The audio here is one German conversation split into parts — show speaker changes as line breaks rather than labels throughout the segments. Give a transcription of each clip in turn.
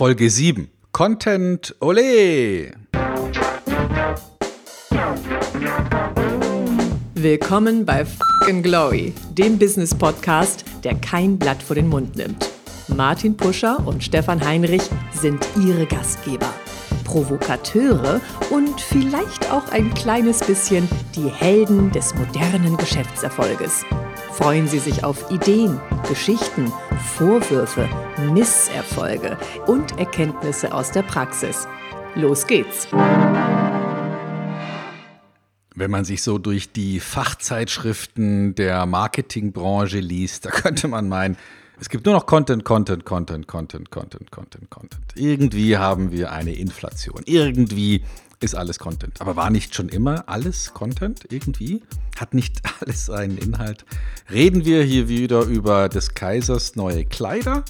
Folge 7. Content Ole!
Willkommen bei Fucking Glory, dem Business Podcast, der kein Blatt vor den Mund nimmt. Martin Puscher und Stefan Heinrich sind ihre Gastgeber. Provokateure und vielleicht auch ein kleines bisschen die Helden des modernen Geschäftserfolges. Freuen Sie sich auf Ideen, Geschichten, Vorwürfe, Misserfolge und Erkenntnisse aus der Praxis. Los geht's!
Wenn man sich so durch die Fachzeitschriften der Marketingbranche liest, da könnte man meinen, es gibt nur noch Content, Content, Content, Content, Content, Content, Content. Irgendwie haben wir eine Inflation. Irgendwie ist alles Content. Aber war nicht schon immer alles Content irgendwie? Hat nicht alles einen Inhalt? Reden wir hier wieder über des Kaisers neue Kleider?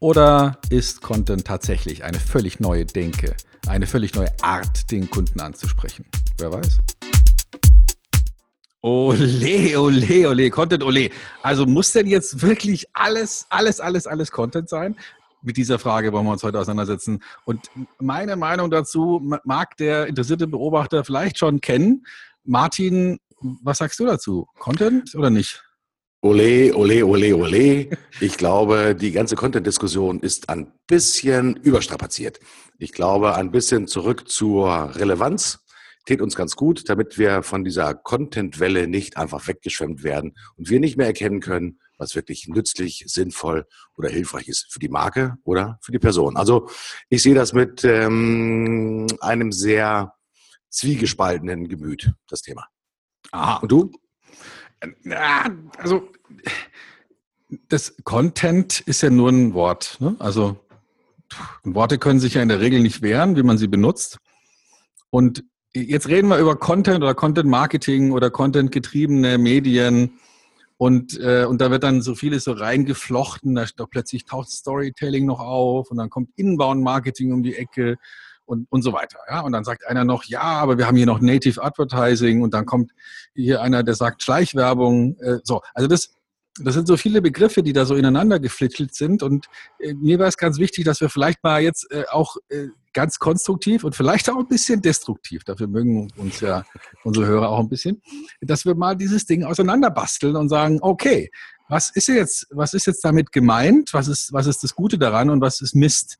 Oder ist Content tatsächlich eine völlig neue Denke, eine völlig neue Art, den Kunden anzusprechen? Wer weiß? Ole, ole, ole, Content, ole. Also muss denn jetzt wirklich alles, alles, alles, alles Content sein? Mit dieser Frage wollen wir uns heute auseinandersetzen. Und meine Meinung dazu mag der interessierte Beobachter vielleicht schon kennen. Martin, was sagst du dazu? Content oder nicht?
Ole, ole, ole, ole. Ich glaube, die ganze Content-Diskussion ist ein bisschen überstrapaziert. Ich glaube, ein bisschen zurück zur Relevanz tät uns ganz gut, damit wir von dieser Content-Welle nicht einfach weggeschwemmt werden und wir nicht mehr erkennen können, was wirklich nützlich, sinnvoll oder hilfreich ist für die Marke oder für die Person. Also ich sehe das mit ähm, einem sehr zwiegespaltenen Gemüt, das Thema.
Aha. Und du? Ja, also das Content ist ja nur ein Wort. Ne? Also Worte können sich ja in der Regel nicht wehren, wie man sie benutzt. Und jetzt reden wir über Content oder Content Marketing oder Content getriebene Medien. Und, äh, und da wird dann so vieles so reingeflochten, da doch plötzlich taucht Storytelling noch auf und dann kommt Inbound-Marketing um die Ecke und, und so weiter. Ja? Und dann sagt einer noch, ja, aber wir haben hier noch Native Advertising und dann kommt hier einer, der sagt Schleichwerbung. Äh, so, also das, das sind so viele Begriffe, die da so ineinander geflittelt sind. Und äh, mir war es ganz wichtig, dass wir vielleicht mal jetzt äh, auch äh, ganz konstruktiv und vielleicht auch ein bisschen destruktiv, dafür mögen uns ja unsere Hörer auch ein bisschen, dass wir mal dieses Ding auseinanderbasteln und sagen, okay, was ist jetzt, was ist jetzt damit gemeint? Was ist, was ist das Gute daran und was ist Mist?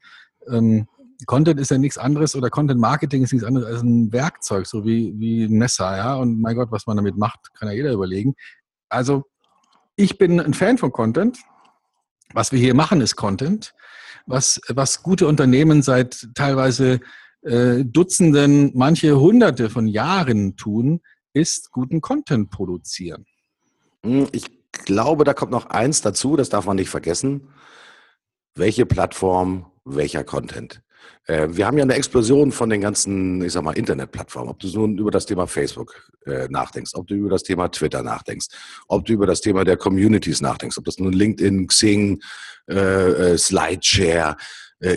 Ähm, Content ist ja nichts anderes oder Content Marketing ist nichts anderes als ein Werkzeug, so wie, wie ein Messer, ja. Und mein Gott, was man damit macht, kann ja jeder überlegen. Also ich bin ein Fan von Content. Was wir hier machen, ist Content. Was, was gute Unternehmen seit teilweise äh, Dutzenden, manche Hunderte von Jahren tun, ist guten Content produzieren.
Hm, ich glaube, da kommt noch eins dazu, das darf man nicht vergessen. Welche Plattform, welcher Content? Äh, wir haben ja eine Explosion von den ganzen, ich sag mal, Internetplattformen. Ob du nun über das Thema Facebook äh, nachdenkst, ob du über das Thema Twitter nachdenkst, ob du über das Thema der Communities nachdenkst, ob das nun LinkedIn, Xing, äh, Slideshare,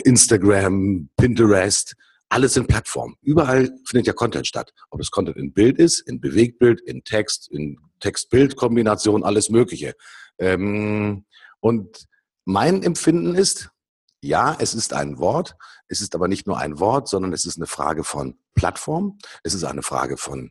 Instagram, Pinterest, alles sind Plattformen. Überall findet ja Content statt. Ob es Content in Bild ist, in Bewegtbild, in Text, in Text-Bild-Kombination, alles Mögliche. Ähm, und mein Empfinden ist, ja, es ist ein Wort, es ist aber nicht nur ein Wort, sondern es ist eine Frage von Plattform, es ist eine Frage von,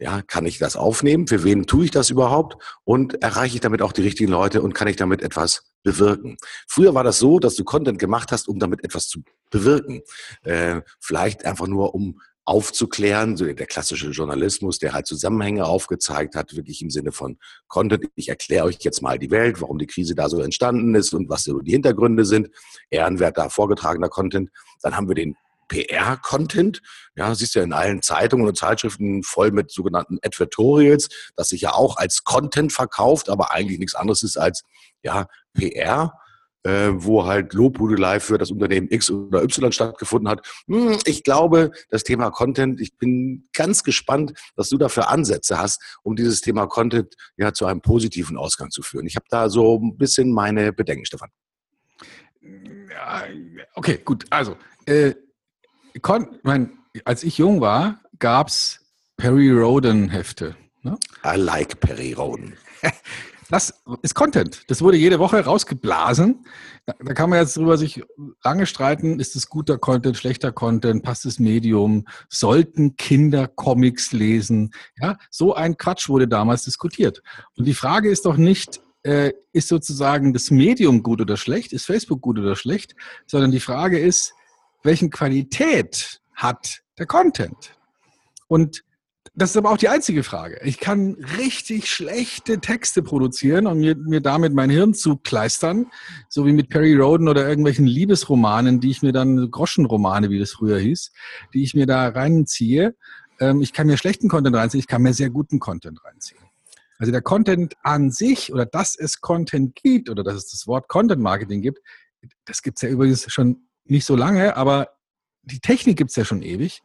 ja, kann ich das aufnehmen? Für wen tue ich das überhaupt? Und erreiche ich damit auch die richtigen Leute und kann ich damit etwas bewirken? Früher war das so, dass du Content gemacht hast, um damit etwas zu bewirken. Äh, vielleicht einfach nur, um aufzuklären, so der klassische Journalismus, der halt Zusammenhänge aufgezeigt hat, wirklich im Sinne von Content. Ich erkläre euch jetzt mal die Welt, warum die Krise da so entstanden ist und was so die Hintergründe sind. Ehrenwerter vorgetragener Content. Dann haben wir den PR-Content. Ja, siehst du ja in allen Zeitungen und Zeitschriften voll mit sogenannten Advertorials, das sich ja auch als Content verkauft, aber eigentlich nichts anderes ist als ja, PR äh, wo halt Lobhudelei für das Unternehmen X oder Y stattgefunden hat. Hm, ich glaube, das Thema Content, ich bin ganz gespannt, was du da für Ansätze hast, um dieses Thema Content ja zu einem positiven Ausgang zu führen. Ich habe da so ein bisschen meine Bedenken, Stefan.
okay, gut. Also, äh, mein, als ich jung war, gab es Perry Roden Hefte.
Ne? I like Perry Roden.
das ist Content. Das wurde jede Woche rausgeblasen. Da, da, kann man jetzt drüber sich lange streiten, ist es guter Content, schlechter Content, passt das Medium, sollten Kinder Comics lesen? Ja, so ein Quatsch wurde damals diskutiert. Und die Frage ist doch nicht, äh, ist sozusagen das Medium gut oder schlecht, ist Facebook gut oder schlecht, sondern die Frage ist, welchen Qualität hat der Content? Und das ist aber auch die einzige Frage. Ich kann richtig schlechte Texte produzieren und mir, mir damit mein Hirn zukleistern, so wie mit Perry Roden oder irgendwelchen Liebesromanen, die ich mir dann, Groschenromane, wie das früher hieß, die ich mir da reinziehe. Ähm, ich kann mir schlechten Content reinziehen, ich kann mir sehr guten Content reinziehen. Also der Content an sich oder dass es Content gibt oder dass es das Wort Content Marketing gibt, das gibt es ja übrigens schon nicht so lange, aber die Technik gibt es ja schon ewig.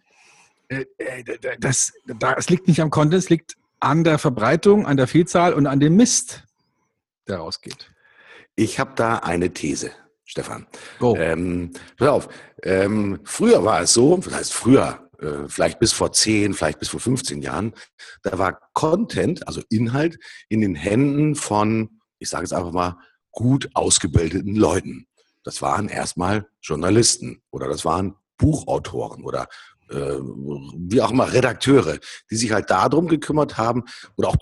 Äh, äh, das, das liegt nicht am Content, es liegt an der Verbreitung, an der Vielzahl und an dem Mist, der rausgeht.
Ich habe da eine These, Stefan. Oh. Ähm, pass auf, ähm, früher war es so, das heißt früher, äh, vielleicht bis vor 10, vielleicht bis vor 15 Jahren, da war Content, also Inhalt, in den Händen von, ich sage es einfach mal, gut ausgebildeten Leuten. Das waren erstmal Journalisten oder das waren Buchautoren oder wie auch immer, Redakteure, die sich halt darum gekümmert haben oder auch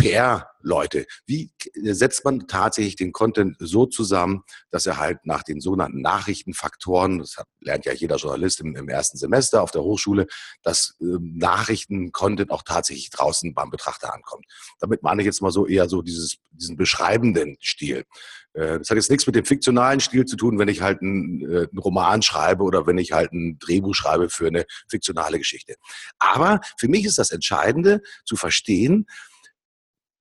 PR-Leute. Wie setzt man tatsächlich den Content so zusammen, dass er halt nach den sogenannten Nachrichtenfaktoren, das hat, lernt ja jeder Journalist im, im, ersten Semester auf der Hochschule, dass äh, Nachrichten-Content auch tatsächlich draußen beim Betrachter ankommt. Damit meine ich jetzt mal so eher so dieses, diesen beschreibenden Stil. Äh, das hat jetzt nichts mit dem fiktionalen Stil zu tun, wenn ich halt einen, äh, einen, Roman schreibe oder wenn ich halt ein Drehbuch schreibe für eine fiktionale Geschichte. Aber für mich ist das Entscheidende zu verstehen,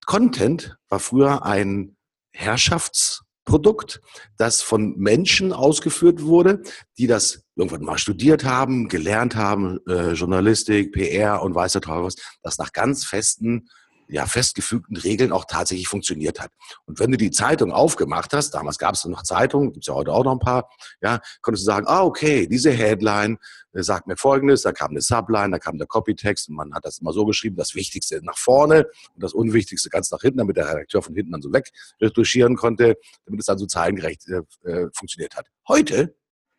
Content war früher ein Herrschaftsprodukt, das von Menschen ausgeführt wurde, die das irgendwann mal studiert haben, gelernt haben, äh, Journalistik, PR und weiß der Teufel was, das nach ganz festen ja, festgefügten Regeln auch tatsächlich funktioniert hat. Und wenn du die Zeitung aufgemacht hast, damals gab es noch Zeitungen, gibt es ja heute auch noch ein paar, ja, konntest du sagen, ah, okay, diese Headline äh, sagt mir Folgendes, da kam eine Subline, da kam der Copytext und man hat das immer so geschrieben, das Wichtigste nach vorne und das Unwichtigste ganz nach hinten, damit der Redakteur von hinten dann so wegretuschieren konnte, damit es dann so zahlengerecht äh, äh funktioniert hat. Heute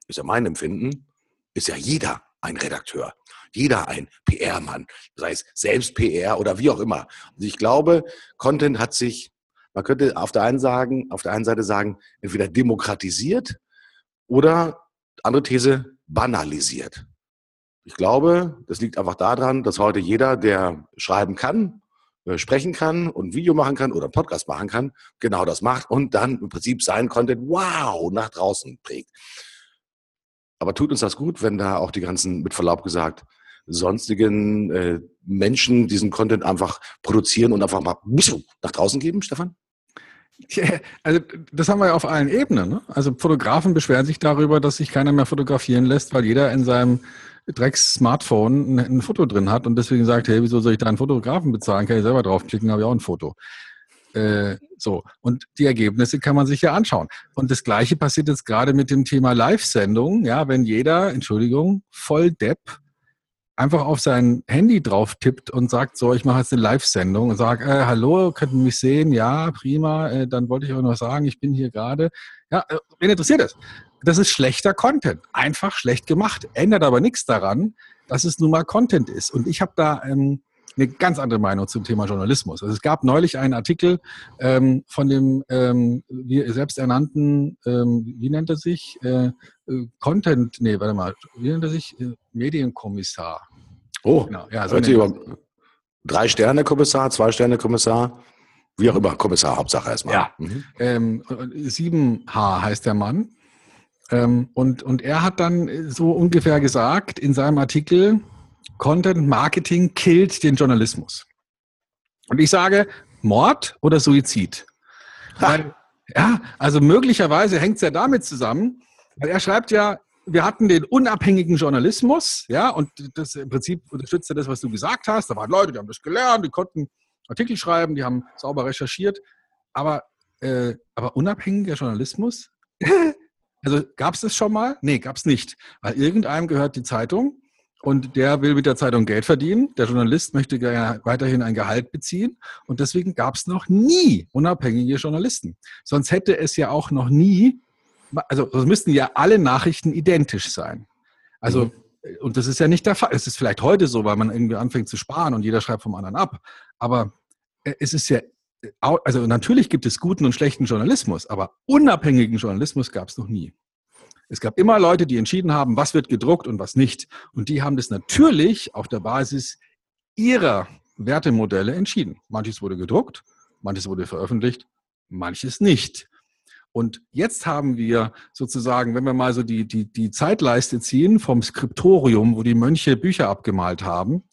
ist ja mein Empfinden, ist ja jeder ein Redakteur. Jeder ein PR-Mann, sei es selbst PR oder wie auch immer. Also ich glaube, Content hat sich, man könnte auf der einen, sagen, auf der einen Seite sagen, entweder demokratisiert oder, andere These, banalisiert. Ich glaube, das liegt einfach daran, dass heute jeder, der schreiben kann, äh, sprechen kann und ein Video machen kann oder einen Podcast machen kann, genau das macht und dann im Prinzip sein Content wow nach draußen prägt. Aber tut uns das gut, wenn da auch die ganzen, mit Verlaub gesagt, sonstigen äh, Menschen diesen Content einfach produzieren und einfach mal nach draußen geben, Stefan?
Ja, also das haben wir ja auf allen Ebenen. Ne? Also Fotografen beschweren sich darüber, dass sich keiner mehr fotografieren lässt, weil jeder in seinem Drecks-Smartphone ein, ein, Foto drin hat und deswegen sagt, hey, wieso soll ich da einen Fotografen bezahlen? Kann ich selber draufklicken, habe ich auch ein Foto. Äh, so, und die Ergebnisse kann man sich ja anschauen. Und das Gleiche passiert jetzt gerade mit dem Thema Live-Sendung. Ja, wenn jeder, Entschuldigung, voll Depp einfach auf sein Handy drauf tippt und sagt, so, ich mache jetzt eine Live-Sendung und sage, äh, hallo, könnt ihr mich sehen? Ja, prima. Äh, dann wollte ich auch noch sagen, ich bin hier gerade. Ja, äh, wen interessiert das? Das ist schlechter Content. Einfach schlecht gemacht. Ändert aber nichts daran, dass es nun mal Content ist. Und ich habe da ähm, eine ganz andere Meinung zum Thema Journalismus. Also es gab neulich einen Artikel ähm, von dem ähm, selbsternannten, ähm, wie nennt er sich? Äh, äh, Content, nee, warte mal, wie nennt er sich? Äh, Medienkommissar.
Oh, genau. ja, so über drei Sterne Kommissar, zwei Sterne Kommissar, wie auch immer, Kommissar, Hauptsache erstmal.
Ja. Mhm. Ähm, 7H heißt der Mann. Ähm, und, und er hat dann so ungefähr gesagt in seinem Artikel, Content Marketing killt den Journalismus. Und ich sage, Mord oder Suizid? Weil, ja, also möglicherweise hängt es ja damit zusammen, weil er schreibt ja, wir hatten den unabhängigen Journalismus, ja, und das im Prinzip unterstützt ja das, was du gesagt hast. Da waren Leute, die haben das gelernt, die konnten Artikel schreiben, die haben sauber recherchiert. Aber, äh, aber unabhängiger Journalismus? also gab es das schon mal? Nee, gab es nicht. Weil irgendeinem gehört die Zeitung und der will mit der Zeitung Geld verdienen. Der Journalist möchte ja weiterhin ein Gehalt beziehen. Und deswegen gab es noch nie unabhängige Journalisten. Sonst hätte es ja auch noch nie, also sonst müssten ja alle Nachrichten identisch sein. Also, mhm. und das ist ja nicht der Fall. Es ist vielleicht heute so, weil man irgendwie anfängt zu sparen und jeder schreibt vom anderen ab. Aber äh, es ist ja, also natürlich gibt es guten und schlechten Journalismus, aber unabhängigen Journalismus gab es noch nie. Es gab immer Leute, die entschieden haben, was wird gedruckt und was nicht. Und die haben das natürlich auf der Basis ihrer Wertemodelle entschieden. Manches wurde gedruckt, manches wurde veröffentlicht, manches nicht. Und jetzt haben wir sozusagen, wenn wir mal so die, die, die Zeitleiste ziehen vom Skriptorium, wo die Mönche Bücher abgemalt haben,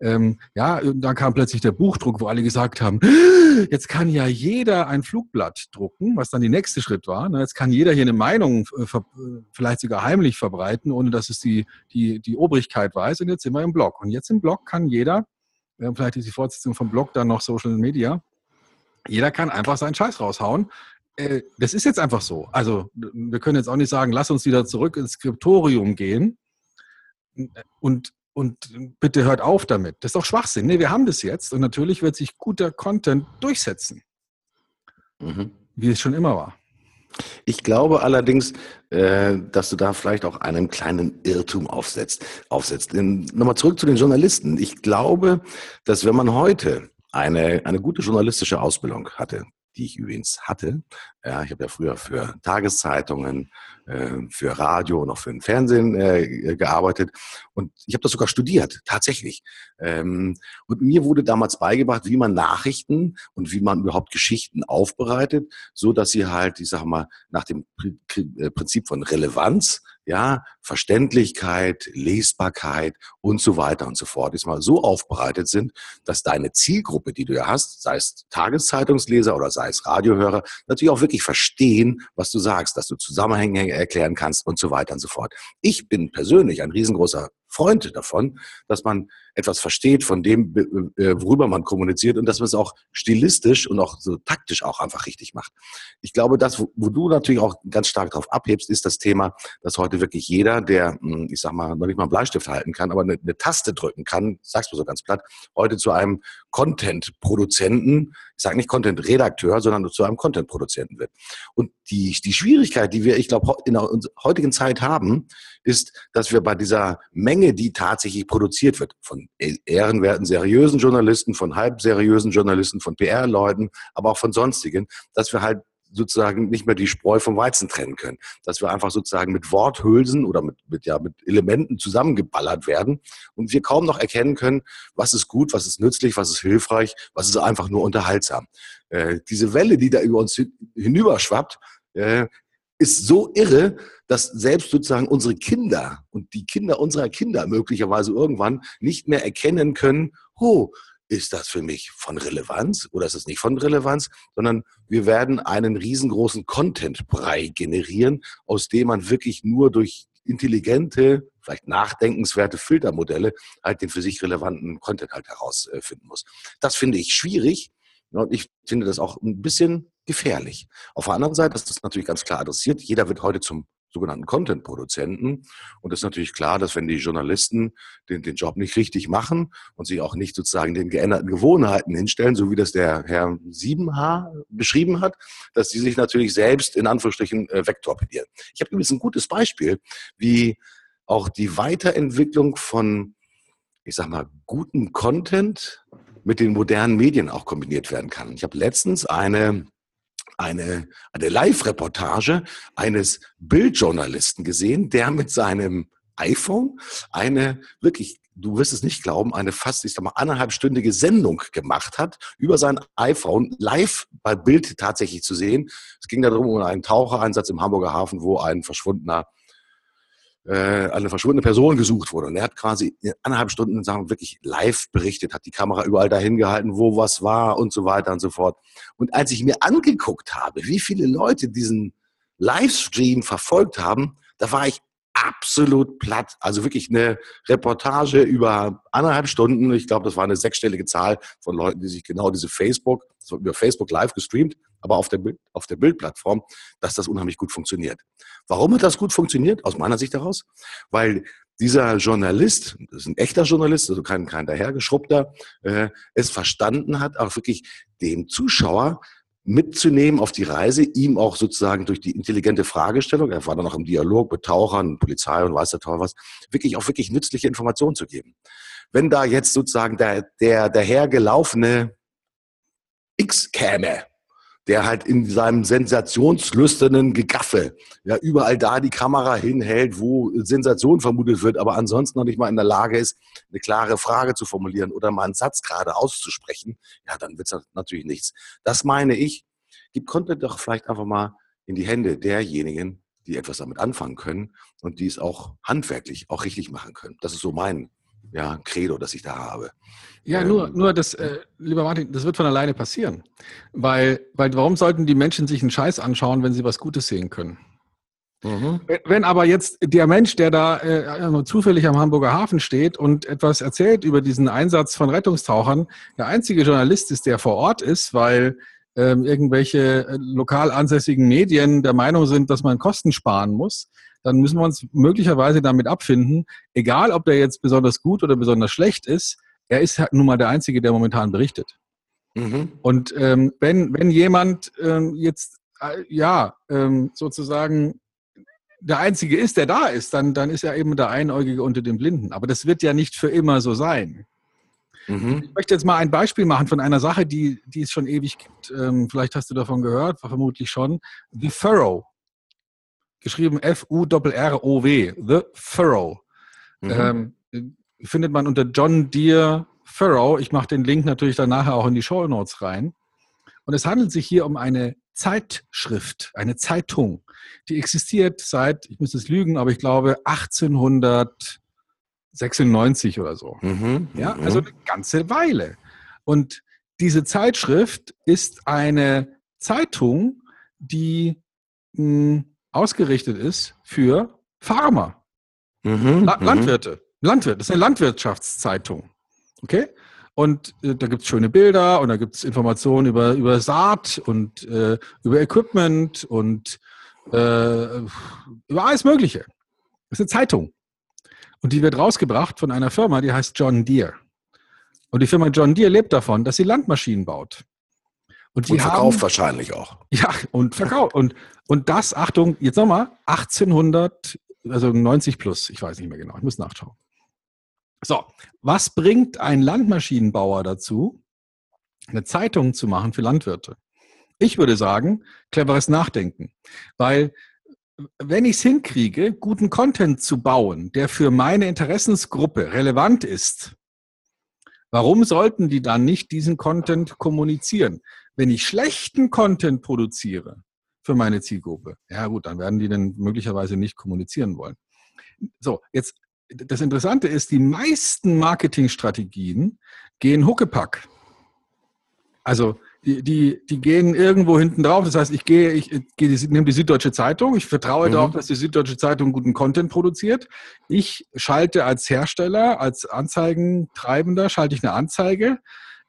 ähm, ja, dann kam plötzlich der Buchdruck, wo alle gesagt haben, jetzt kann ja jeder ein Flugblatt drucken, was dann der nächste Schritt war. Ne? Jetzt kann jeder hier eine Meinung äh, vielleicht sogar heimlich verbreiten, ohne dass es die, die, die Obrigkeit weiß. Und jetzt sind wir im Blog. Und jetzt im Blog kann jeder, vielleicht ist die Fortsetzung vom Blog dann noch Social Media, jeder kann einfach seinen Scheiß raushauen. Äh, das ist jetzt einfach so. Also wir können jetzt auch nicht sagen, lass uns wieder zurück ins Skriptorium gehen. Und und bitte hört auf damit. Das ist doch Schwachsinn. Nee, wir haben das jetzt und natürlich wird sich guter Content durchsetzen. Mhm. Wie es schon immer war.
Ich glaube allerdings, äh, dass du da vielleicht auch einen kleinen Irrtum aufsetzt. aufsetzt. Nochmal zurück zu den Journalisten. Ich glaube, dass wenn man heute eine, eine gute journalistische Ausbildung hatte, die ich übrigens hatte. Ja, ich habe ja früher für Tageszeitungen, äh, für Radio und auch für den Fernsehen äh, gearbeitet. Und ich habe das sogar studiert, tatsächlich. Ähm, und mir wurde damals beigebracht, wie man Nachrichten und wie man überhaupt Geschichten aufbereitet, so dass sie halt, ich sage mal, nach dem äh, Prinzip von Relevanz ja, Verständlichkeit, Lesbarkeit und so weiter und so fort, diesmal so aufbereitet sind, dass deine Zielgruppe, die du ja hast, sei es Tageszeitungsleser oder sei es Radiohörer, natürlich auch wirklich verstehen, was du sagst, dass du Zusammenhänge erklären kannst und so weiter und so fort. Ich bin persönlich ein riesengroßer Freund davon, dass man etwas versteht von dem, äh, worüber man kommuniziert und dass man es auch stilistisch und auch so taktisch auch einfach richtig macht. Ich glaube, das, wo, du natürlich auch ganz stark drauf abhebst, ist das Thema, dass heute wirklich jeder, der, hm, ich sag mal, noch nicht mal einen Bleistift halten kann, aber eine, eine Taste drücken kann, sagst du so ganz platt, heute zu einem Content-Produzenten, ich sage nicht Content-Redakteur, sondern zu einem Content-Produzenten wird. Und die, die Schwierigkeit, die wir, ich glaube, in der heutigen Zeit haben, ist, dass wir bei dieser Menge, die tatsächlich produziert wird, von ehrenwerten, seriösen Journalisten, von halbseriösen Journalisten, von PR-Leuten, aber auch von sonstigen, dass wir halt sozusagen nicht mehr die Spreu vom Weizen trennen können. Dass wir einfach sozusagen mit Worthülsen oder mit, mit, ja, mit Elementen zusammengeballert werden und wir kaum noch erkennen können, was ist gut, was ist nützlich, was ist hilfreich, was ist einfach nur unterhaltsam. Äh, diese Welle, die da über uns hinüberschwappt, äh, ist so irre, dass selbst sozusagen unsere Kinder und die Kinder unserer Kinder möglicherweise irgendwann nicht mehr erkennen können, oh, ist das für mich von Relevanz oder ist es nicht von Relevanz, sondern wir werden einen riesengroßen Content-Brei generieren, aus dem man wirklich nur durch intelligente, vielleicht nachdenkenswerte Filtermodelle halt den für sich relevanten Content halt herausfinden muss. Das finde ich schwierig und ich finde das auch ein bisschen gefährlich. Auf der anderen Seite ist das natürlich ganz klar adressiert. Jeder wird heute zum sogenannten Content-Produzenten. Und es ist natürlich klar, dass wenn die Journalisten den, den Job nicht richtig machen und sich auch nicht sozusagen den geänderten Gewohnheiten hinstellen, so wie das der Herr Siebenhaar beschrieben hat, dass die sich natürlich selbst in Anführungsstrichen äh, wegtorpedieren. Ich habe übrigens ein gutes Beispiel, wie auch die Weiterentwicklung von, ich sag mal, gutem Content mit den modernen Medien auch kombiniert werden kann. Ich habe letztens eine eine, eine Live-Reportage eines Bildjournalisten gesehen, der mit seinem iPhone eine wirklich, du wirst es nicht glauben, eine fast, ich sag mal, anderthalbstündige Sendung gemacht hat, über sein iPhone live bei Bild tatsächlich zu sehen. Es ging darum, um einen Tauchereinsatz im Hamburger Hafen, wo ein verschwundener äh, eine verschwundene Person gesucht wurde. Und er hat quasi anderthalb Stunden sagen, wirklich live berichtet, hat die Kamera überall dahin gehalten, wo was war und so weiter und so fort. Und als ich mir angeguckt habe, wie viele Leute diesen Livestream verfolgt haben, da war ich absolut platt. Also wirklich eine Reportage über anderthalb Stunden. Ich glaube, das war eine sechsstellige Zahl von Leuten, die sich genau diese Facebook, über Facebook live gestreamt, aber auf der, Bild, auf der Bildplattform, dass das unheimlich gut funktioniert. Warum hat das gut funktioniert? Aus meiner Sicht heraus? Weil dieser Journalist, das ist ein echter Journalist, also kein, kein dahergeschrubbter, äh, es verstanden hat, auch wirklich dem Zuschauer mitzunehmen auf die Reise, ihm auch sozusagen durch die intelligente Fragestellung, er war dann auch im Dialog mit Tauchern, Polizei und weiß der Teufel was, wirklich auch wirklich nützliche Informationen zu geben. Wenn da jetzt sozusagen der, der, der hergelaufene X käme, der halt in seinem sensationslüsternen Gegaffe ja überall da die Kamera hinhält, wo Sensation vermutet wird, aber ansonsten noch nicht mal in der Lage ist, eine klare Frage zu formulieren oder mal einen Satz gerade auszusprechen, ja, dann wird es natürlich nichts. Das meine ich, gibt Content doch vielleicht einfach mal in die Hände derjenigen, die etwas damit anfangen können und die es auch handwerklich auch richtig machen können. Das ist so mein ja, Credo, das ich da habe.
Ja, nur, ähm, nur das, äh, lieber Martin, das wird von alleine passieren. Weil, weil warum sollten die Menschen sich einen Scheiß anschauen, wenn sie was Gutes sehen können? Mhm. Wenn aber jetzt der Mensch, der da äh, zufällig am Hamburger Hafen steht und etwas erzählt über diesen Einsatz von Rettungstauchern, der einzige Journalist ist, der vor Ort ist, weil ähm, irgendwelche äh, lokal ansässigen Medien der Meinung sind, dass man Kosten sparen muss, dann müssen wir uns möglicherweise damit abfinden, egal ob der jetzt besonders gut oder besonders schlecht ist, er ist halt nun mal der Einzige, der momentan berichtet. Mhm. Und ähm, wenn, wenn jemand ähm, jetzt, äh, ja, ähm, sozusagen der Einzige ist, der da ist, dann, dann ist er eben der Einäugige unter den Blinden. Aber das wird ja nicht für immer so sein. Mhm. Ich möchte jetzt mal ein Beispiel machen von einer Sache, die, die es schon ewig gibt. Ähm, vielleicht hast du davon gehört, vermutlich schon. The Furrow geschrieben F-U-R-R-O-W, The Furrow. Mhm. Ähm, findet man unter John Deere Furrow. Ich mache den Link natürlich dann nachher auch in die Show Notes rein. Und es handelt sich hier um eine Zeitschrift, eine Zeitung, die existiert seit, ich muss es lügen, aber ich glaube 1896 oder so. Mhm, ja, also eine ganze Weile. Und diese Zeitschrift ist eine Zeitung, die mh, hm, ausgerichtet ist für Farmer, mhm, La mhm. Landwirte. Landwirt, das ist eine Landwirtschaftszeitung. Okay? Und äh, da gibt es schöne Bilder und da gibt es Informationen über, über Saat und äh, über Equipment und äh, über alles Mögliche. Das ist eine Zeitung. Und die wird rausgebracht von einer Firma, die heißt John Deere. Und die Firma John Deere lebt davon, dass sie Landmaschinen baut.
Und, und verkauft haben, wahrscheinlich auch.
Ja, und verkauft. und, und das, Achtung, jetzt nochmal, 1800, also 90 plus, ich weiß nicht mehr genau, ich muss nachschauen. So, was bringt ein Landmaschinenbauer dazu, eine Zeitung zu machen für Landwirte? Ich würde sagen, cleveres Nachdenken. Weil wenn ich es hinkriege, guten Content zu bauen, der für meine Interessensgruppe relevant ist, warum sollten die dann nicht diesen Content kommunizieren? Wenn ich schlechten Content produziere für meine Zielgruppe, ja gut, dann werden die dann möglicherweise nicht kommunizieren wollen. So, jetzt das Interessante ist, die meisten Marketingstrategien gehen Huckepack. Also die, die, die gehen irgendwo hinten drauf. Das heißt, ich gehe, ich, ich nehme die Süddeutsche Zeitung. Ich vertraue mhm. darauf, dass die Süddeutsche Zeitung guten Content produziert. Ich schalte als Hersteller, als Anzeigentreibender, schalte ich eine Anzeige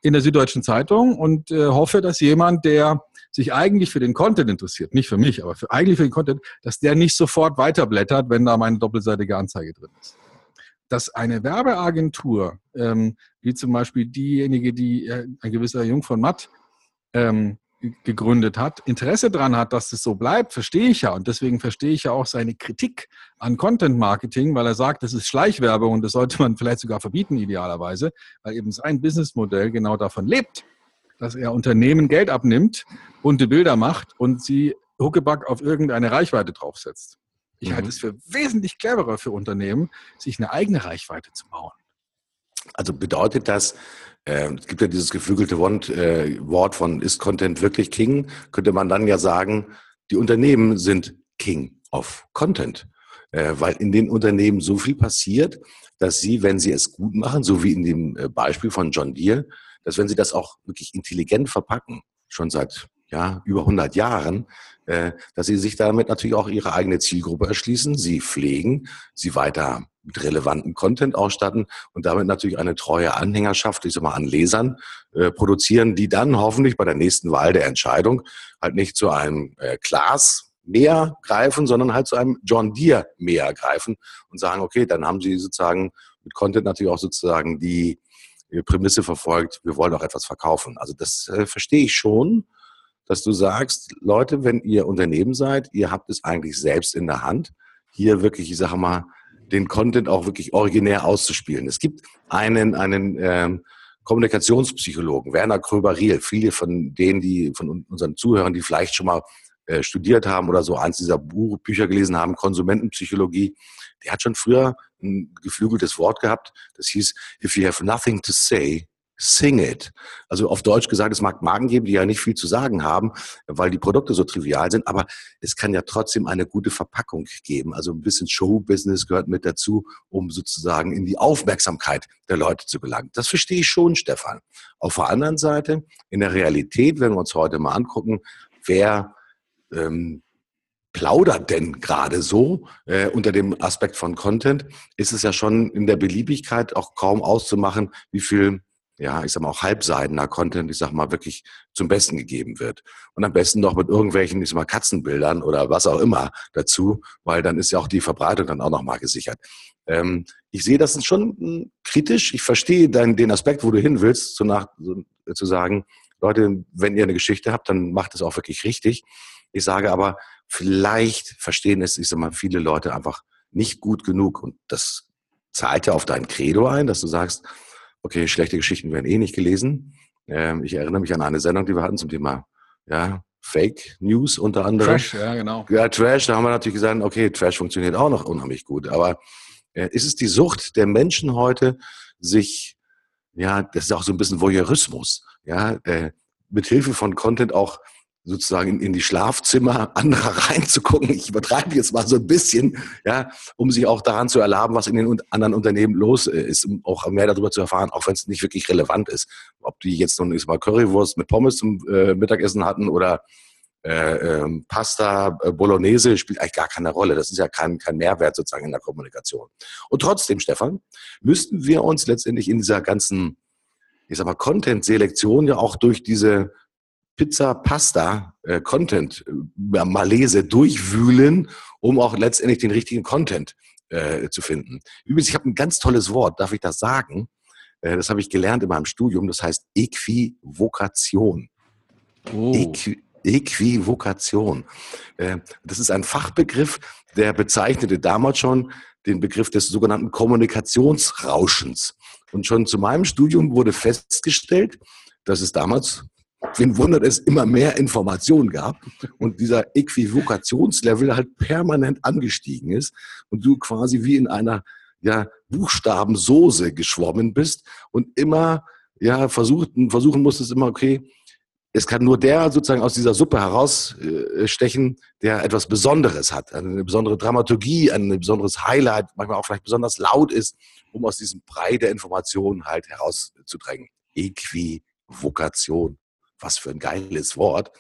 in der Süddeutschen Zeitung und äh, hoffe, dass jemand, der sich eigentlich für den Content interessiert, nicht für mich, aber für, eigentlich für den Content, dass der nicht sofort weiterblättert, wenn da meine doppelseitige Anzeige drin ist. Dass eine Werbeagentur, ähm, wie zum Beispiel diejenige, die äh, ein gewisser Jung von Matt ähm, gegründet hat, Interesse daran hat, dass es so bleibt, verstehe ich ja. Und deswegen verstehe ich ja auch seine Kritik an Content Marketing, weil er sagt, das ist Schleichwerbung und das sollte man vielleicht sogar verbieten, idealerweise, weil eben sein Businessmodell genau davon lebt, dass er Unternehmen Geld abnimmt, bunte Bilder macht und sie Huckeback auf irgendeine Reichweite draufsetzt. Ich mhm. halte es für wesentlich cleverer für Unternehmen, sich eine eigene Reichweite zu bauen.
Also bedeutet das, äh, es gibt ja dieses geflügelte Wort, äh, Wort von ist Content wirklich King, könnte man dann ja sagen, die Unternehmen sind King of Content. Äh, weil in den Unternehmen so viel passiert, dass sie, wenn sie es gut machen, so wie in dem äh, Beispiel von John Deere, dass wenn sie das auch wirklich intelligent verpacken, schon seit ja, über 100 Jahren, dass sie sich damit natürlich auch ihre eigene Zielgruppe erschließen, sie pflegen, sie weiter mit relevanten Content ausstatten und damit natürlich eine treue Anhängerschaft, ich sag mal, an Lesern äh, produzieren, die dann hoffentlich bei der nächsten Wahl der Entscheidung halt nicht zu einem äh, Klaas Meer greifen, sondern halt zu einem John Deere Meer greifen und sagen, okay, dann haben sie sozusagen mit Content natürlich auch sozusagen die Prämisse verfolgt, wir wollen auch etwas verkaufen. Also das äh, verstehe ich schon, dass du sagst, Leute, wenn ihr Unternehmen seid, ihr habt es eigentlich selbst in der Hand, hier wirklich, ich sage mal, den Content auch wirklich originär auszuspielen. Es gibt einen, einen ähm, Kommunikationspsychologen, Werner Kröber-Riel, viele von denen, die von unseren Zuhörern, die vielleicht schon mal äh, studiert haben oder so eins dieser Buch, Bücher gelesen haben, Konsumentenpsychologie, der hat schon früher ein geflügeltes Wort gehabt, das hieß, if you have nothing to say, sing it. Also auf Deutsch gesagt, es mag Magen geben, die ja nicht viel zu sagen haben, weil die Produkte so trivial sind, aber es kann ja trotzdem eine gute Verpackung geben. Also ein bisschen Showbusiness gehört mit dazu, um sozusagen in die Aufmerksamkeit der Leute zu gelangen. Das verstehe ich schon, Stefan. Auf der anderen Seite, in der Realität, wenn wir uns heute mal angucken, wer ähm, plaudert denn gerade so äh, unter dem Aspekt von Content, ist es ja schon in der Beliebigkeit auch kaum auszumachen, wie viel ja, ich sag mal auch halbseidener Content, ich sag mal wirklich zum Besten gegeben wird. Und am besten noch mit irgendwelchen, ich sag mal Katzenbildern oder was auch immer dazu, weil dann ist ja auch die Verbreitung dann auch nochmal gesichert. Ähm, ich sehe das schon hm, kritisch. Ich verstehe dann den Aspekt, wo du hin willst, zu, nach, zu sagen, Leute, wenn ihr eine Geschichte habt, dann macht es auch wirklich richtig. Ich sage aber, vielleicht verstehen es, ich sag mal, viele Leute einfach nicht gut genug. Und das zahlt ja auf dein Credo ein, dass du sagst, okay, schlechte Geschichten werden eh nicht gelesen. Ähm, ich erinnere mich an eine Sendung, die wir hatten zum Thema ja, Fake News unter anderem.
Trash, ja, genau.
Ja, Trash, da haben wir natürlich gesagt, okay, Trash funktioniert auch noch unheimlich gut. Aber äh, ist es die Sucht der Menschen heute, sich, ja, das ist auch so ein bisschen Voyeurismus, ja, äh, mit Hilfe von Content auch sozusagen in, in die Schlafzimmer anderer reinzugucken. Ich übertreibe jetzt mal so ein bisschen, ja, um sich auch daran zu erlaben, was in den anderen Unternehmen los äh, ist, um auch mehr darüber zu erfahren, auch wenn es nicht wirklich relevant ist. Ob die jetzt nun mal Currywurst mit Pommes zum äh, Mittagessen hatten oder äh, ähm, Pasta, äh, Bolognese spielt eigentlich gar keine Rolle. Das ist ja kein, kein Mehrwert sozusagen in der Kommunikation. Und trotzdem, Stefan, müssten wir uns letztendlich in dieser ganzen, ich sag mal, Content-Selektion ja auch durch diese Pizza, Pasta, äh, Content, äh, Malese durchwühlen, um auch letztendlich den richtigen Content äh, zu finden. Übrigens, ich habe ein ganz tolles Wort, darf ich das sagen? Äh, das habe ich gelernt in meinem Studium, das heißt Äquivokation. Oh. Äqui Äquivokation. Äh, das ist ein Fachbegriff, der bezeichnete damals schon den Begriff des sogenannten Kommunikationsrauschens. Und schon zu meinem Studium wurde festgestellt, dass es damals Wen wundert es, immer mehr Informationen gab und dieser Äquivokationslevel halt permanent angestiegen ist und du quasi wie in einer ja, Buchstabensoße geschwommen bist und immer ja, versuchen, versuchen musstest immer, okay, es kann nur der sozusagen aus dieser Suppe herausstechen, der etwas Besonderes hat, eine besondere Dramaturgie, ein besonderes Highlight, manchmal auch vielleicht besonders laut ist, um aus diesem Brei der Informationen halt herauszudrängen. Äquivokation was für ein geiles Wort.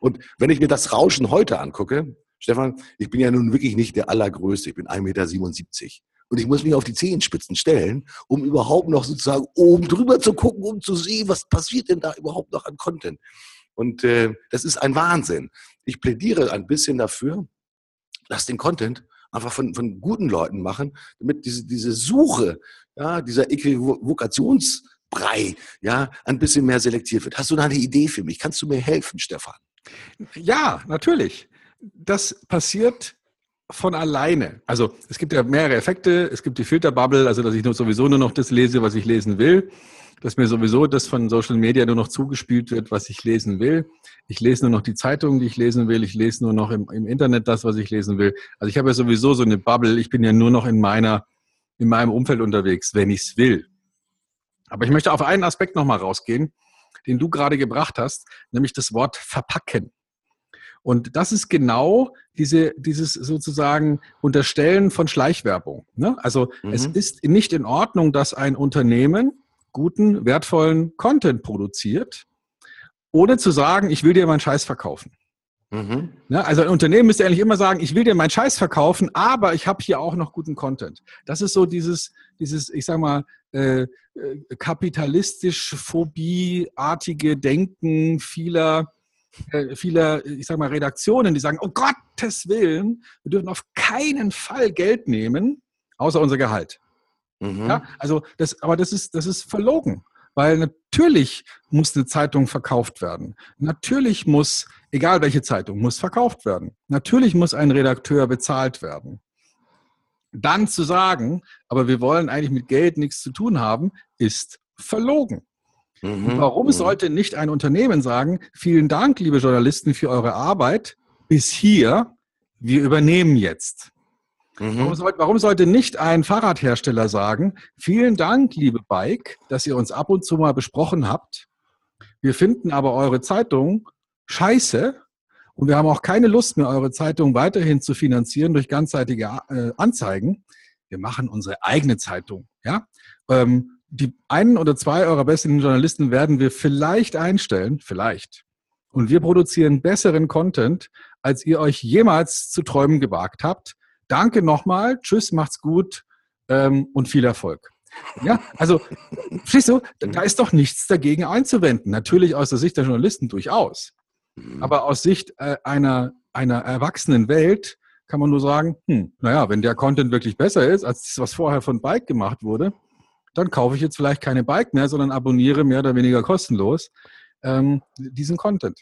Und wenn ich mir das Rauschen heute angucke, Stefan, ich bin ja nun wirklich nicht der Allergrößte, ich bin 1,77 Meter. Und ich muss mich auf die Zehenspitzen stellen, um überhaupt noch sozusagen oben drüber zu gucken, um zu sehen, was passiert denn da überhaupt noch an Content. Und äh, das ist ein Wahnsinn. Ich plädiere ein bisschen dafür, dass den Content einfach von, von guten Leuten machen, damit diese, diese Suche, ja, dieser Äquivokations- Brei, ja, ein bisschen mehr selektiert wird. Hast du da eine Idee für mich? Kannst du mir helfen, Stefan?
Ja, natürlich. Das passiert von alleine. Also es gibt ja mehrere Effekte. Es gibt die Filterbubble, also dass ich nur sowieso nur noch das lese, was ich lesen will. Dass mir sowieso das von Social Media nur noch zugespielt wird, was ich lesen will. Ich lese nur noch die Zeitungen, die ich lesen will. Ich lese nur noch im, im Internet das, was ich lesen will. Also ich habe ja sowieso so eine Bubble. Ich bin ja nur noch in meiner, in meinem Umfeld unterwegs, wenn ich es will. Aber ich möchte auf einen Aspekt nochmal rausgehen, den du gerade gebracht hast, nämlich das Wort verpacken. Und das ist genau diese, dieses sozusagen Unterstellen von Schleichwerbung. Ne? Also mhm. es ist nicht in Ordnung, dass ein Unternehmen guten, wertvollen Content produziert, ohne zu sagen, ich will dir meinen Scheiß verkaufen. Mhm. Ne? Also ein Unternehmen müsste eigentlich immer sagen, ich will dir meinen Scheiß verkaufen, aber ich habe hier auch noch guten Content. Das ist so dieses, dieses, ich sag mal, äh, äh kapitalistisch phobieartige Denken vieler äh, vieler, ich sag mal, Redaktionen, die sagen, oh Gottes Willen, wir dürfen auf keinen Fall Geld nehmen, außer unser Gehalt. Mhm. Ja, also das, aber das ist, das ist verlogen. Weil natürlich muss eine Zeitung verkauft werden. Natürlich muss, egal welche Zeitung, muss verkauft werden. Natürlich muss ein Redakteur bezahlt werden. Dann zu sagen, aber wir wollen eigentlich mit Geld nichts zu tun haben, ist verlogen. Mhm. Warum mhm. sollte nicht ein Unternehmen sagen, vielen Dank, liebe Journalisten, für eure Arbeit bis hier, wir übernehmen jetzt. Mhm. Warum, sollte, warum, sollte nicht ein Fahrradhersteller sagen, vielen Dank, liebe Bike, dass ihr uns ab und zu mal besprochen habt. Wir finden aber eure Zeitung scheiße und wir haben auch keine Lust mehr, eure Zeitung weiterhin zu finanzieren durch ganzseitige äh, Anzeigen. Wir machen unsere eigene Zeitung. Ja? Ähm, die einen oder zwei eurer besten Journalisten werden wir vielleicht einstellen, vielleicht. Und wir produzieren besseren Content, als ihr euch jemals zu träumen gewagt habt danke nochmal, tschüss, macht's gut ähm, und viel Erfolg. Ja, also, verstehst du, da ist doch nichts dagegen einzuwenden. Natürlich aus der Sicht der Journalisten durchaus. Mhm. Aber aus Sicht äh, einer, einer erwachsenen Welt kann man nur sagen, hm, naja, wenn der Content wirklich besser ist, als das, was vorher von Bike gemacht wurde, dann kaufe ich jetzt vielleicht keine Bike mehr, sondern abonniere mehr oder weniger kostenlos ähm, diesen Content.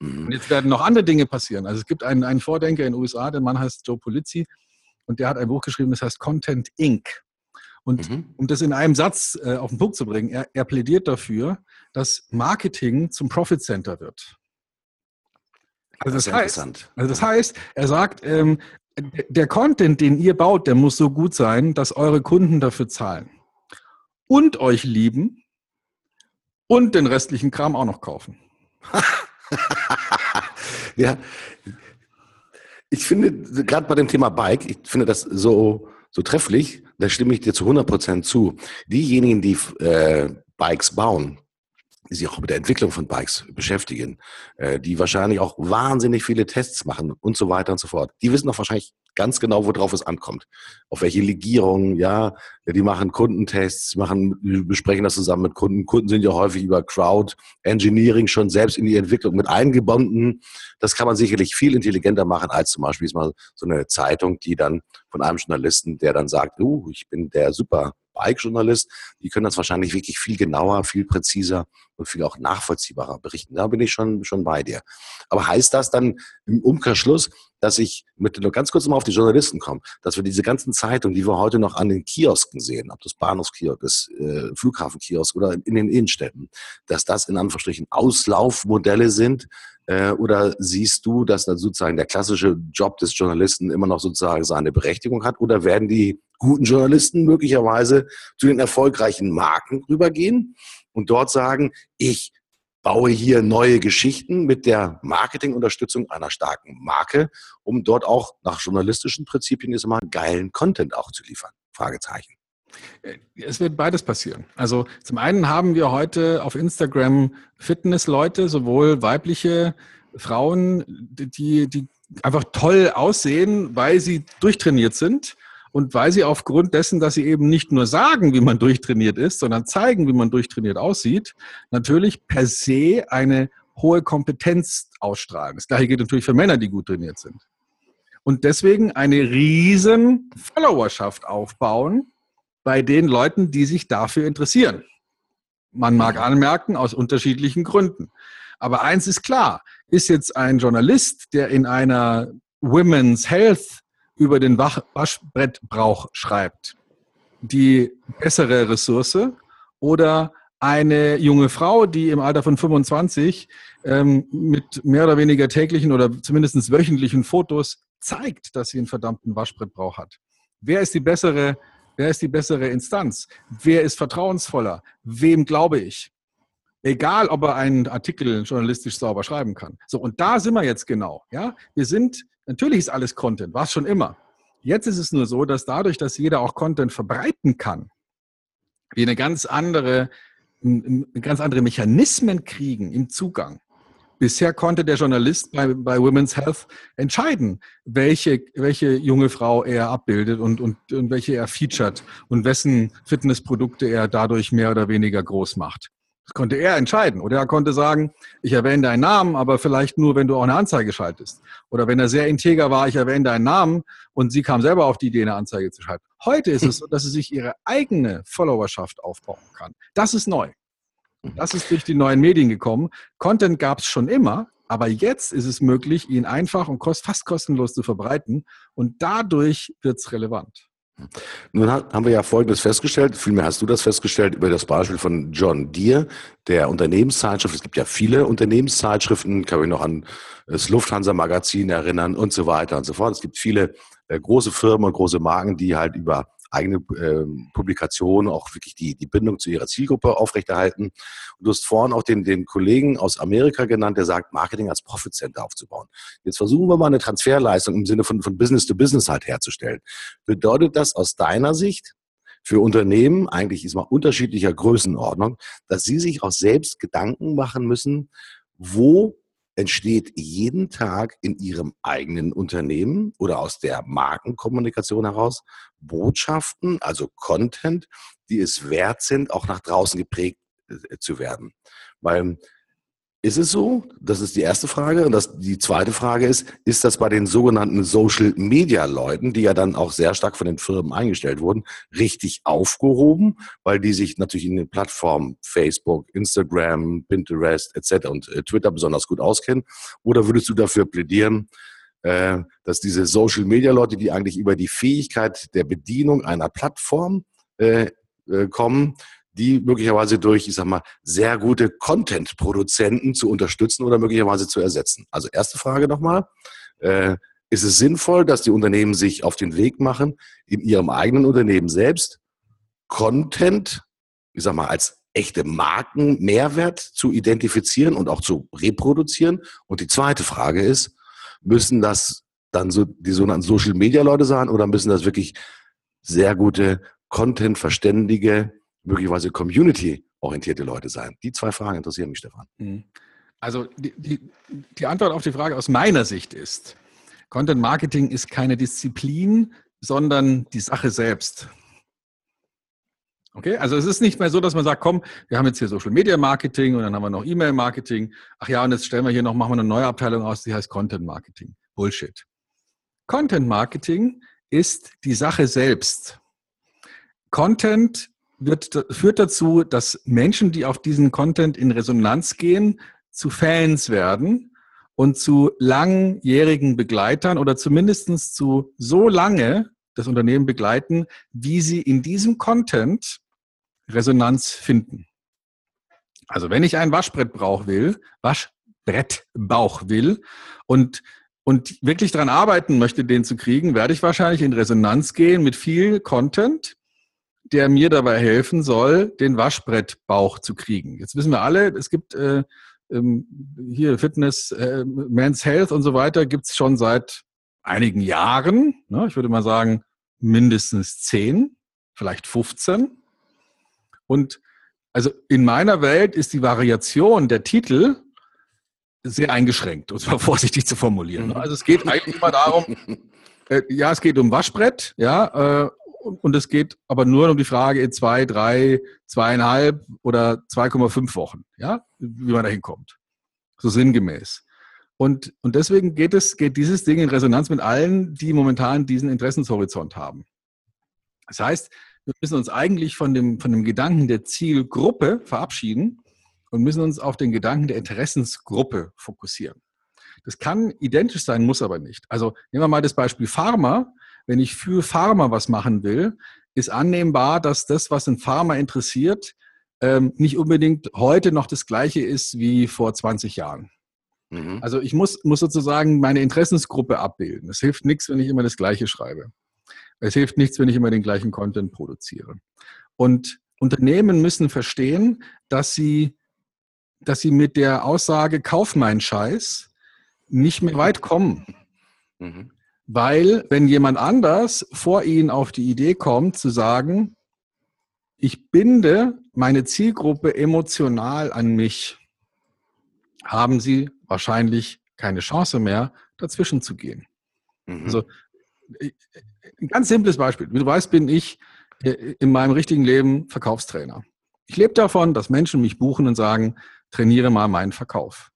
Und jetzt werden noch andere Dinge passieren. Also es gibt einen, einen Vordenker in den USA, der Mann heißt Joe Polizzi und der hat ein Buch geschrieben, das heißt Content Inc. Und mhm. um das in einem Satz äh, auf den Punkt zu bringen, er, er plädiert dafür, dass Marketing zum Profit Center wird. Also das, heißt, also das heißt, er sagt, ähm, der Content, den ihr baut, der muss so gut sein, dass eure Kunden dafür zahlen und euch lieben und den restlichen Kram auch noch kaufen.
ja, ich finde, gerade bei dem Thema Bike, ich finde das so, so trefflich, da stimme ich dir zu 100 Prozent zu. Diejenigen, die äh, Bikes bauen, sich auch mit der Entwicklung von Bikes beschäftigen, äh, die wahrscheinlich auch wahnsinnig viele Tests machen und so weiter und so fort. Die wissen doch wahrscheinlich ganz genau, worauf es ankommt. Auf welche Legierung, ja, die machen Kundentests, machen, besprechen das zusammen mit Kunden. Kunden sind ja häufig über Crowd Engineering schon selbst in die Entwicklung mit eingebunden. Das kann man sicherlich viel intelligenter machen als zum Beispiel mal so eine Zeitung, die dann von einem Journalisten, der dann sagt, uh, ich bin der super Bike-Journalist, die können das wahrscheinlich wirklich viel genauer, viel präziser und viel auch nachvollziehbarer berichten. Da bin ich schon, schon bei dir. Aber heißt das dann im Umkehrschluss, dass ich mit nur ganz kurz mal auf die Journalisten komme, dass wir diese ganzen Zeitungen, die wir heute noch an den Kiosken sehen, ob das Bahnhofskiosk ist, äh, Flughafenkiosk oder in den Innenstädten, dass das in Anführungsstrichen Auslaufmodelle sind, äh, oder siehst du, dass dann sozusagen der klassische Job des Journalisten immer noch sozusagen seine Berechtigung hat? Oder werden die guten Journalisten möglicherweise zu den erfolgreichen Marken rübergehen und dort sagen, ich baue hier neue Geschichten mit der Marketingunterstützung einer starken Marke, um dort auch nach journalistischen Prinzipien jetzt mal geilen Content auch zu liefern? Fragezeichen.
Äh, es wird beides passieren. Also zum einen haben wir heute auf Instagram Fitnessleute, sowohl weibliche Frauen, die, die einfach toll aussehen, weil sie durchtrainiert sind und weil sie aufgrund dessen, dass sie eben nicht nur sagen, wie man durchtrainiert ist, sondern zeigen, wie man durchtrainiert aussieht, natürlich per se eine hohe Kompetenz ausstrahlen. Das gleiche gilt natürlich für Männer, die gut trainiert sind. Und deswegen eine riesen Followerschaft aufbauen, bei den Leuten, die sich dafür interessieren. Man mag anmerken, aus unterschiedlichen Gründen. Aber eins ist klar, ist jetzt ein Journalist, der in einer Women's Health über den Waschbrettbrauch schreibt, die bessere Ressource oder eine junge Frau, die im Alter von 25 ähm, mit mehr oder weniger täglichen oder zumindest wöchentlichen Fotos zeigt, dass sie einen verdammten Waschbrettbrauch hat. Wer ist die bessere Wer ist die bessere Instanz? Wer ist vertrauensvoller? Wem glaube ich? Egal, ob er einen Artikel journalistisch sauber schreiben kann. So, und da sind wir jetzt genau. Ja, wir sind, natürlich ist alles Content, war es schon immer. Jetzt ist es nur so, dass dadurch, dass jeder auch Content verbreiten kann, wir eine ganz andere, ganz andere Mechanismen kriegen im Zugang. Bisher konnte der Journalist bei, bei Women's Health entscheiden, welche, welche junge Frau er abbildet und, und, und welche er featured und wessen Fitnessprodukte er dadurch mehr oder weniger groß macht. Das konnte er entscheiden. Oder er konnte sagen, ich erwähne deinen Namen, aber vielleicht nur, wenn du auch eine Anzeige schaltest. Oder wenn er sehr integer war, ich erwähne deinen Namen und sie kam selber auf die Idee, eine Anzeige zu schalten. Heute ist es so, dass sie sich ihre eigene Followerschaft aufbauen kann. Das ist neu. Das ist durch die neuen Medien gekommen. Content gab es schon immer, aber jetzt ist es möglich, ihn einfach und fast kostenlos zu verbreiten und dadurch wird es relevant.
Nun haben wir ja Folgendes festgestellt, vielmehr hast du das festgestellt über das Beispiel von John Deere, der Unternehmenszeitschrift. Es gibt ja viele Unternehmenszeitschriften, kann ich noch an das Lufthansa-Magazin erinnern und so weiter und so fort. Es gibt viele äh, große Firmen und große Marken, die halt über eigene äh, Publikationen auch wirklich die, die Bindung zu ihrer Zielgruppe aufrechterhalten. Und du hast vorhin auch den, den Kollegen aus Amerika genannt, der sagt, Marketing als Profit Center aufzubauen. Jetzt versuchen wir mal eine Transferleistung im Sinne von, von Business to Business halt herzustellen. Bedeutet das aus deiner Sicht, für Unternehmen, eigentlich ist mal unterschiedlicher Größenordnung, dass sie sich auch selbst Gedanken machen müssen, wo entsteht jeden Tag in Ihrem eigenen Unternehmen oder aus der Markenkommunikation heraus Botschaften, also Content, die es wert sind, auch nach draußen geprägt äh, zu werden. Weil ist es so? Das ist die erste Frage. Und das, die zweite Frage ist, ist das bei den sogenannten Social Media Leuten, die ja dann auch sehr stark von den Firmen eingestellt wurden, richtig aufgehoben, weil die sich natürlich in den Plattformen Facebook, Instagram, Pinterest etc. und äh, Twitter besonders gut auskennen? Oder würdest du dafür plädieren, äh, dass diese Social Media Leute, die eigentlich über die Fähigkeit der Bedienung einer Plattform äh, kommen, die möglicherweise durch, ich sag mal, sehr gute Content-Produzenten zu unterstützen oder möglicherweise zu ersetzen. Also erste Frage nochmal. Äh, ist es sinnvoll, dass die Unternehmen sich auf den Weg machen, in ihrem eigenen Unternehmen selbst Content, ich sag mal, als echte Marken Mehrwert zu identifizieren und auch zu reproduzieren? Und die zweite Frage ist, müssen das dann so die sogenannten Social Media Leute sein oder müssen das wirklich sehr gute Content verständige möglicherweise community-orientierte Leute sein? Die zwei Fragen interessieren mich, Stefan. Mhm.
Also die, die, die Antwort auf die Frage aus meiner Sicht ist, Content Marketing ist keine Disziplin, sondern die Sache selbst. Okay, also es ist nicht mehr so, dass man sagt, komm, wir haben jetzt hier Social Media Marketing und dann haben wir noch E-Mail Marketing. Ach ja, und jetzt stellen wir hier noch, machen wir eine neue Abteilung aus, die heißt Content Marketing. Bullshit. Content Marketing ist die Sache selbst. Content wird, führt dazu, dass Menschen, die auf diesen Content in Resonanz gehen, zu Fans werden und zu langjährigen Begleitern oder zumindest zu so lange das Unternehmen begleiten, wie sie in diesem Content Resonanz finden. Also wenn ich ein Waschbrettbauch will, Waschbrettbauch will und und wirklich daran arbeiten möchte, den zu kriegen, werde ich wahrscheinlich in Resonanz gehen mit viel Content, der mir dabei helfen soll, den Waschbrettbauch zu kriegen. Jetzt wissen wir alle, es gibt äh, ähm, hier Fitness, äh, Men's Health und so weiter, gibt es schon seit einigen Jahren. Ne? Ich würde mal sagen, mindestens zehn, vielleicht 15. Und also in meiner Welt ist die Variation der Titel sehr eingeschränkt, um es mal vorsichtig zu formulieren. Ne? Also es geht eigentlich immer darum, äh, ja, es geht um Waschbrett, ja, äh, und es geht aber nur um die Frage in zwei, drei, zweieinhalb oder 2,5 Wochen, ja, wie man da hinkommt. So sinngemäß. Und, und deswegen geht es, geht dieses Ding in Resonanz mit allen, die momentan diesen Interessenshorizont haben. Das heißt, wir müssen uns eigentlich von dem, von dem Gedanken der Zielgruppe verabschieden und müssen uns auf den Gedanken der Interessensgruppe fokussieren. Das kann identisch sein, muss aber nicht. Also nehmen wir mal das Beispiel Pharma wenn ich für Pharma was machen will, ist annehmbar, dass das, was ein Pharma interessiert, ähm, nicht unbedingt heute noch das gleiche ist wie vor 20 Jahren. Mhm. Also ich muss, muss sozusagen meine Interessensgruppe abbilden. Es hilft nichts, wenn ich immer das Gleiche schreibe. Es hilft nichts, wenn ich immer den gleichen Content produziere. Und Unternehmen müssen verstehen, dass sie, dass sie mit der Aussage, kauf meinen Scheiß, nicht mehr weit kommen. Mhm. Weil, wenn jemand anders vor Ihnen auf die Idee kommt, zu sagen, ich binde meine Zielgruppe emotional an mich, haben Sie wahrscheinlich keine Chance mehr, dazwischen zu gehen. Mhm. Also, ein ganz simples Beispiel. Wie du weißt, bin ich äh, in meinem richtigen Leben Verkaufstrainer. Ich lebe davon, dass Menschen mich buchen und sagen, trainiere mal meinen Verkauf.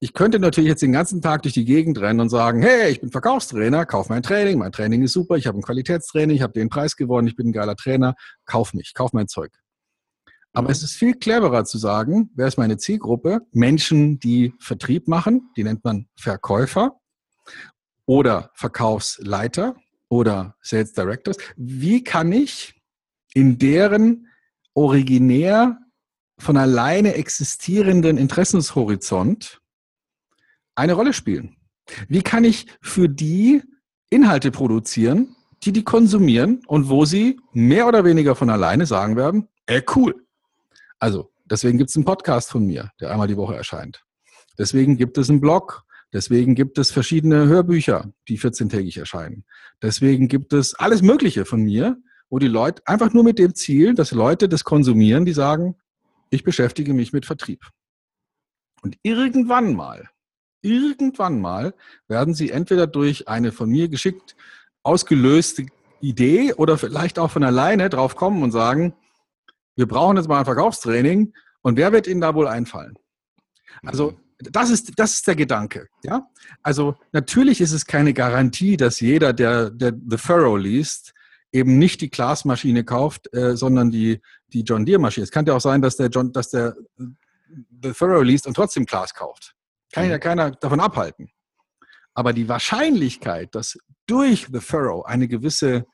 Ich könnte natürlich jetzt den ganzen Tag durch die Gegend rennen und sagen, hey, ich bin Verkaufstrainer, kauf mein Training, mein Training ist super, ich habe ein Qualitätstraining, ich habe den Preis gewonnen, ich bin ein geiler Trainer, kauf mich, kauf mein Zeug. Aber es ist viel cleverer zu sagen, wer ist meine Zielgruppe? Menschen, die Vertrieb machen, die nennt man Verkäufer oder Verkaufsleiter oder Sales Directors. Wie kann ich in deren originär von alleine existierenden Interessenshorizont eine Rolle spielen? Wie kann ich für die Inhalte produzieren, die die konsumieren und wo sie mehr oder weniger von alleine sagen werden, ey, cool, also, deswegen gibt es einen Podcast von mir, der einmal die Woche erscheint. Deswegen gibt es einen Blog. Deswegen gibt es verschiedene Hörbücher, die 14-tägig erscheinen. Deswegen gibt es alles Mögliche von mir, wo die Leute einfach nur mit dem Ziel, dass Leute das konsumieren, die sagen, ich beschäftige mich mit Vertrieb. Und irgendwann mal, irgendwann mal werden sie entweder durch eine von mir geschickt ausgelöste Idee oder vielleicht auch von alleine drauf kommen und sagen, wir brauchen jetzt mal ein Verkaufstraining und wer wird Ihnen da wohl einfallen? Also mhm. das ist, das ist der Gedanke. Ja? Also natürlich ist es keine Garantie, dass jeder, der, der The Furrow liest, eben nicht die Glasmaschine kauft, äh, sondern die, die John Deere Maschine. Es kann ja auch sein, dass der John, dass der The Furrow liest und trotzdem Glas kauft. Kann mhm. ja keiner davon abhalten. Aber die Wahrscheinlichkeit, dass durch The Furrow eine gewisse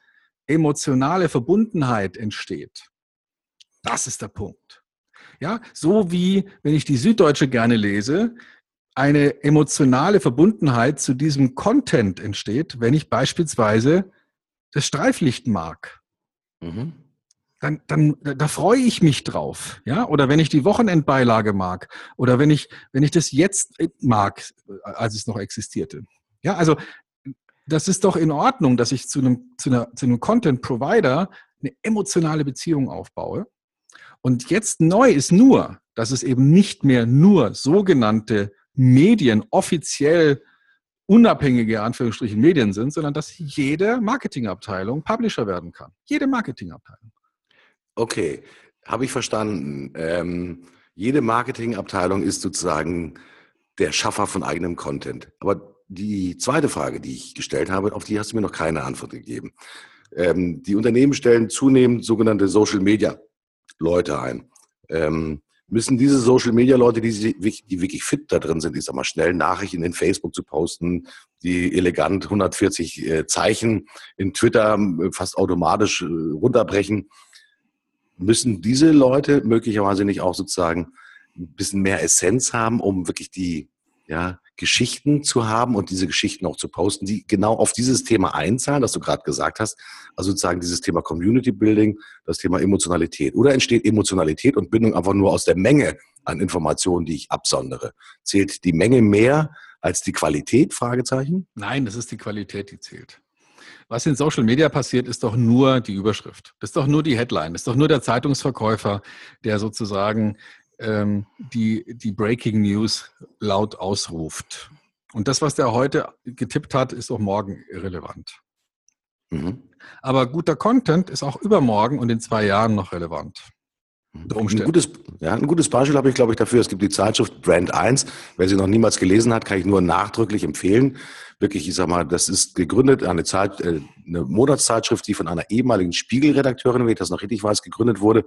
emotionale Verbundenheit entsteht, das ist der Punkt. Ja, so wie wenn ich die Süddeutsche gerne lese, eine emotionale Verbundenheit zu diesem Content entsteht, wenn ich beispielsweise das Streiflicht mag. Mhm. Dann, dann da freue ich mich drauf, ja. Oder wenn ich die Wochenendbeilage mag, oder wenn ich wenn ich das jetzt mag, als es noch existierte. Ja, also das ist doch in Ordnung, dass ich zu einem zu, einer, zu einem Content Provider eine emotionale Beziehung aufbaue und jetzt neu ist nur, dass es eben nicht mehr nur sogenannte Medien, offiziell unabhängige Anführungsstrichen Medien sind, sondern dass jede Marketingabteilung Publisher werden kann. Jede Marketingabteilung.
Okay, habe ich verstanden. Ähm, jede Marketingabteilung ist sozusagen der Schaffer von eigenem Content. Aber die zweite Frage, die ich gestellt habe, auf die hast du mir noch keine Antwort gegeben. Ähm, die Unternehmen stellen zunehmend sogenannte Social Media Leute ein. Ähm, müssen diese Social Media Leute, die, die wirklich fit da drin sind, ich sag mal, schnell Nachrichten in Facebook zu posten, die elegant 140 äh, Zeichen in Twitter äh, fast automatisch äh, runterbrechen, müssen diese Leute möglicherweise nicht auch sozusagen ein bisschen mehr Essenz haben, um wirklich die ja, Geschichten zu haben und diese Geschichten auch zu posten, die genau auf dieses Thema einzahlen, das du gerade gesagt hast. Also sozusagen dieses Thema Community Building, das Thema Emotionalität. Oder entsteht Emotionalität und Bindung einfach nur aus der Menge an Informationen, die ich absondere? Zählt die Menge mehr als die Qualität? Fragezeichen?
Nein, das ist die Qualität, die zählt. Was in Social Media passiert, ist doch nur die Überschrift. Das ist doch nur die Headline. Das ist doch nur der Zeitungsverkäufer, der sozusagen ähm, die, die Breaking News laut ausruft. Und das, was der heute getippt hat, ist auch morgen irrelevant. Mhm. Aber guter Content ist auch übermorgen und in zwei Jahren noch relevant.
Mhm. Ein gutes, ja, ein gutes Beispiel habe ich, glaube ich, dafür. Es gibt die Zeitschrift Brand 1. Wer sie noch niemals gelesen hat, kann ich nur nachdrücklich empfehlen. Wirklich, ich sag mal, das ist gegründet, eine, Zeit, äh, eine Monatszeitschrift, die von einer ehemaligen Spiegelredakteurin, wenn ich das noch richtig weiß, gegründet wurde,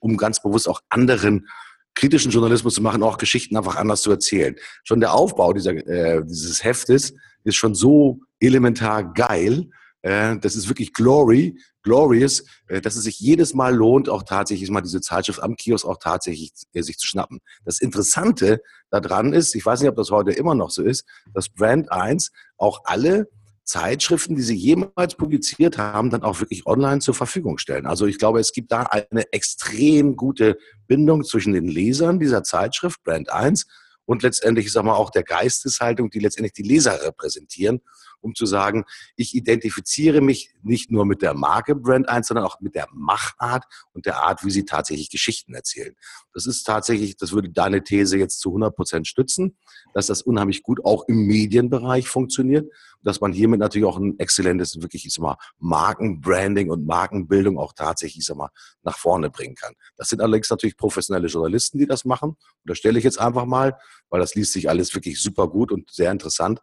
um ganz bewusst auch anderen kritischen Journalismus zu machen, auch Geschichten einfach anders zu erzählen. Schon der Aufbau dieser, äh, dieses Heftes ist schon so elementar geil. Äh, das ist wirklich glory, glorious, äh, dass es sich jedes Mal lohnt, auch tatsächlich mal diese Zeitschrift am Kiosk auch tatsächlich äh, sich zu schnappen. Das Interessante daran ist, ich weiß nicht, ob das heute immer noch so ist, dass Brand 1 auch alle Zeitschriften, die sie jemals publiziert haben, dann auch wirklich online zur Verfügung stellen. Also ich glaube, es gibt da eine extrem gute Bindung zwischen den Lesern dieser Zeitschrift, Brand 1, und letztendlich, ich sag mal, auch der Geisteshaltung, die letztendlich die Leser repräsentieren, um zu sagen, ich identifiziere mich nicht nur mit der Marke Brand 1, sondern auch mit der Machart und der Art, wie sie tatsächlich Geschichten erzählen. Das ist tatsächlich, das würde deine These jetzt zu 100 Prozent stützen, dass das unheimlich gut auch im Medienbereich funktioniert, dass man hiermit natürlich auch ein exzellentes, wirklich, ich sag mal, Markenbranding und Markenbildung auch tatsächlich, ich sag mal, nach vorne bringen kann. Das sind allerdings natürlich professionelle Journalisten, die das machen. Und das stelle ich jetzt einfach mal, weil das liest sich alles wirklich super gut und sehr interessant.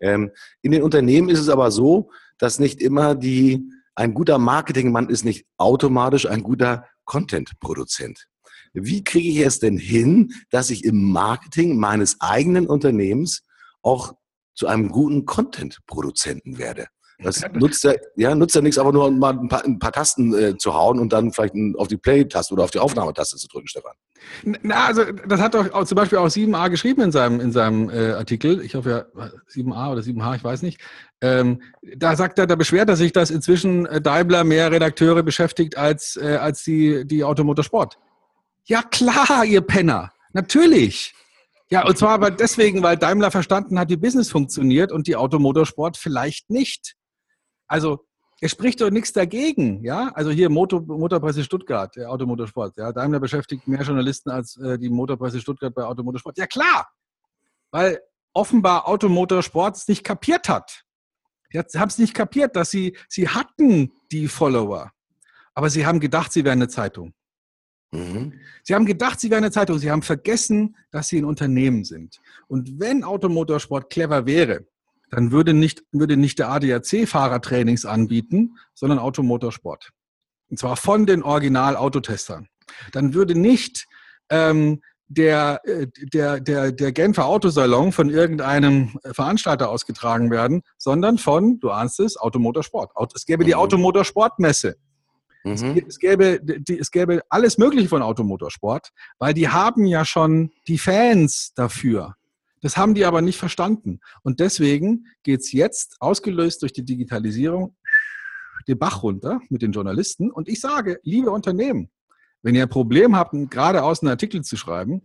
Ähm, in den Unternehmen ist es aber so, dass nicht immer die, ein guter Marketingmann ist nicht automatisch ein guter Content-Produzent. Wie kriege ich es denn hin, dass ich im Marketing meines eigenen Unternehmens auch zu einem guten Content-Produzenten werde? Das nutzt ja, ja, nutzt ja nichts, aber nur mal ein paar, ein paar Tasten äh, zu hauen und dann vielleicht auf die Play-Taste oder auf die Aufnahmetaste zu drücken, Stefan.
Na, also das hat doch auch, zum Beispiel auch 7a geschrieben in seinem, in seinem äh, Artikel. Ich hoffe ja, 7a oder 7h, ich weiß nicht. Ähm, da sagt er, da beschwert er sich, dass inzwischen äh, Daimler mehr Redakteure beschäftigt als, äh, als die, die Automotorsport. Ja klar, ihr Penner. Natürlich. Ja, und zwar aber deswegen, weil Daimler verstanden hat, wie Business funktioniert und die Automotorsport vielleicht nicht. Also es spricht doch nichts dagegen, ja. Also hier Motor, Motorpresse Stuttgart, der Automotorsport. Ja, Daimler beschäftigt mehr Journalisten als äh, die Motorpresse Stuttgart bei Automotorsport. Ja klar, weil offenbar Automotorsport es nicht kapiert hat. Sie haben es nicht kapiert, dass sie, sie hatten die Follower, aber sie haben gedacht, sie wären eine Zeitung. Mhm. Sie haben gedacht, sie wären eine Zeitung. Sie haben vergessen, dass sie ein Unternehmen sind. Und wenn Automotorsport clever wäre, dann würde nicht, würde nicht der ADAC Fahrertrainings anbieten, sondern Automotorsport. Und zwar von den Original-Autotestern. Dann würde nicht ähm, der, äh, der, der, der Genfer Autosalon von irgendeinem Veranstalter ausgetragen werden, sondern von, du ahnst es, Automotorsport. Es gäbe die mhm. Automotorsportmesse. Mhm. Es, gäbe, es gäbe alles Mögliche von Automotorsport, weil die haben ja schon die Fans dafür. Das haben die aber nicht verstanden. Und deswegen geht es jetzt, ausgelöst durch die Digitalisierung, den Bach runter mit den Journalisten. Und ich sage, liebe Unternehmen, wenn ihr ein Problem habt, geradeaus einen Artikel zu schreiben,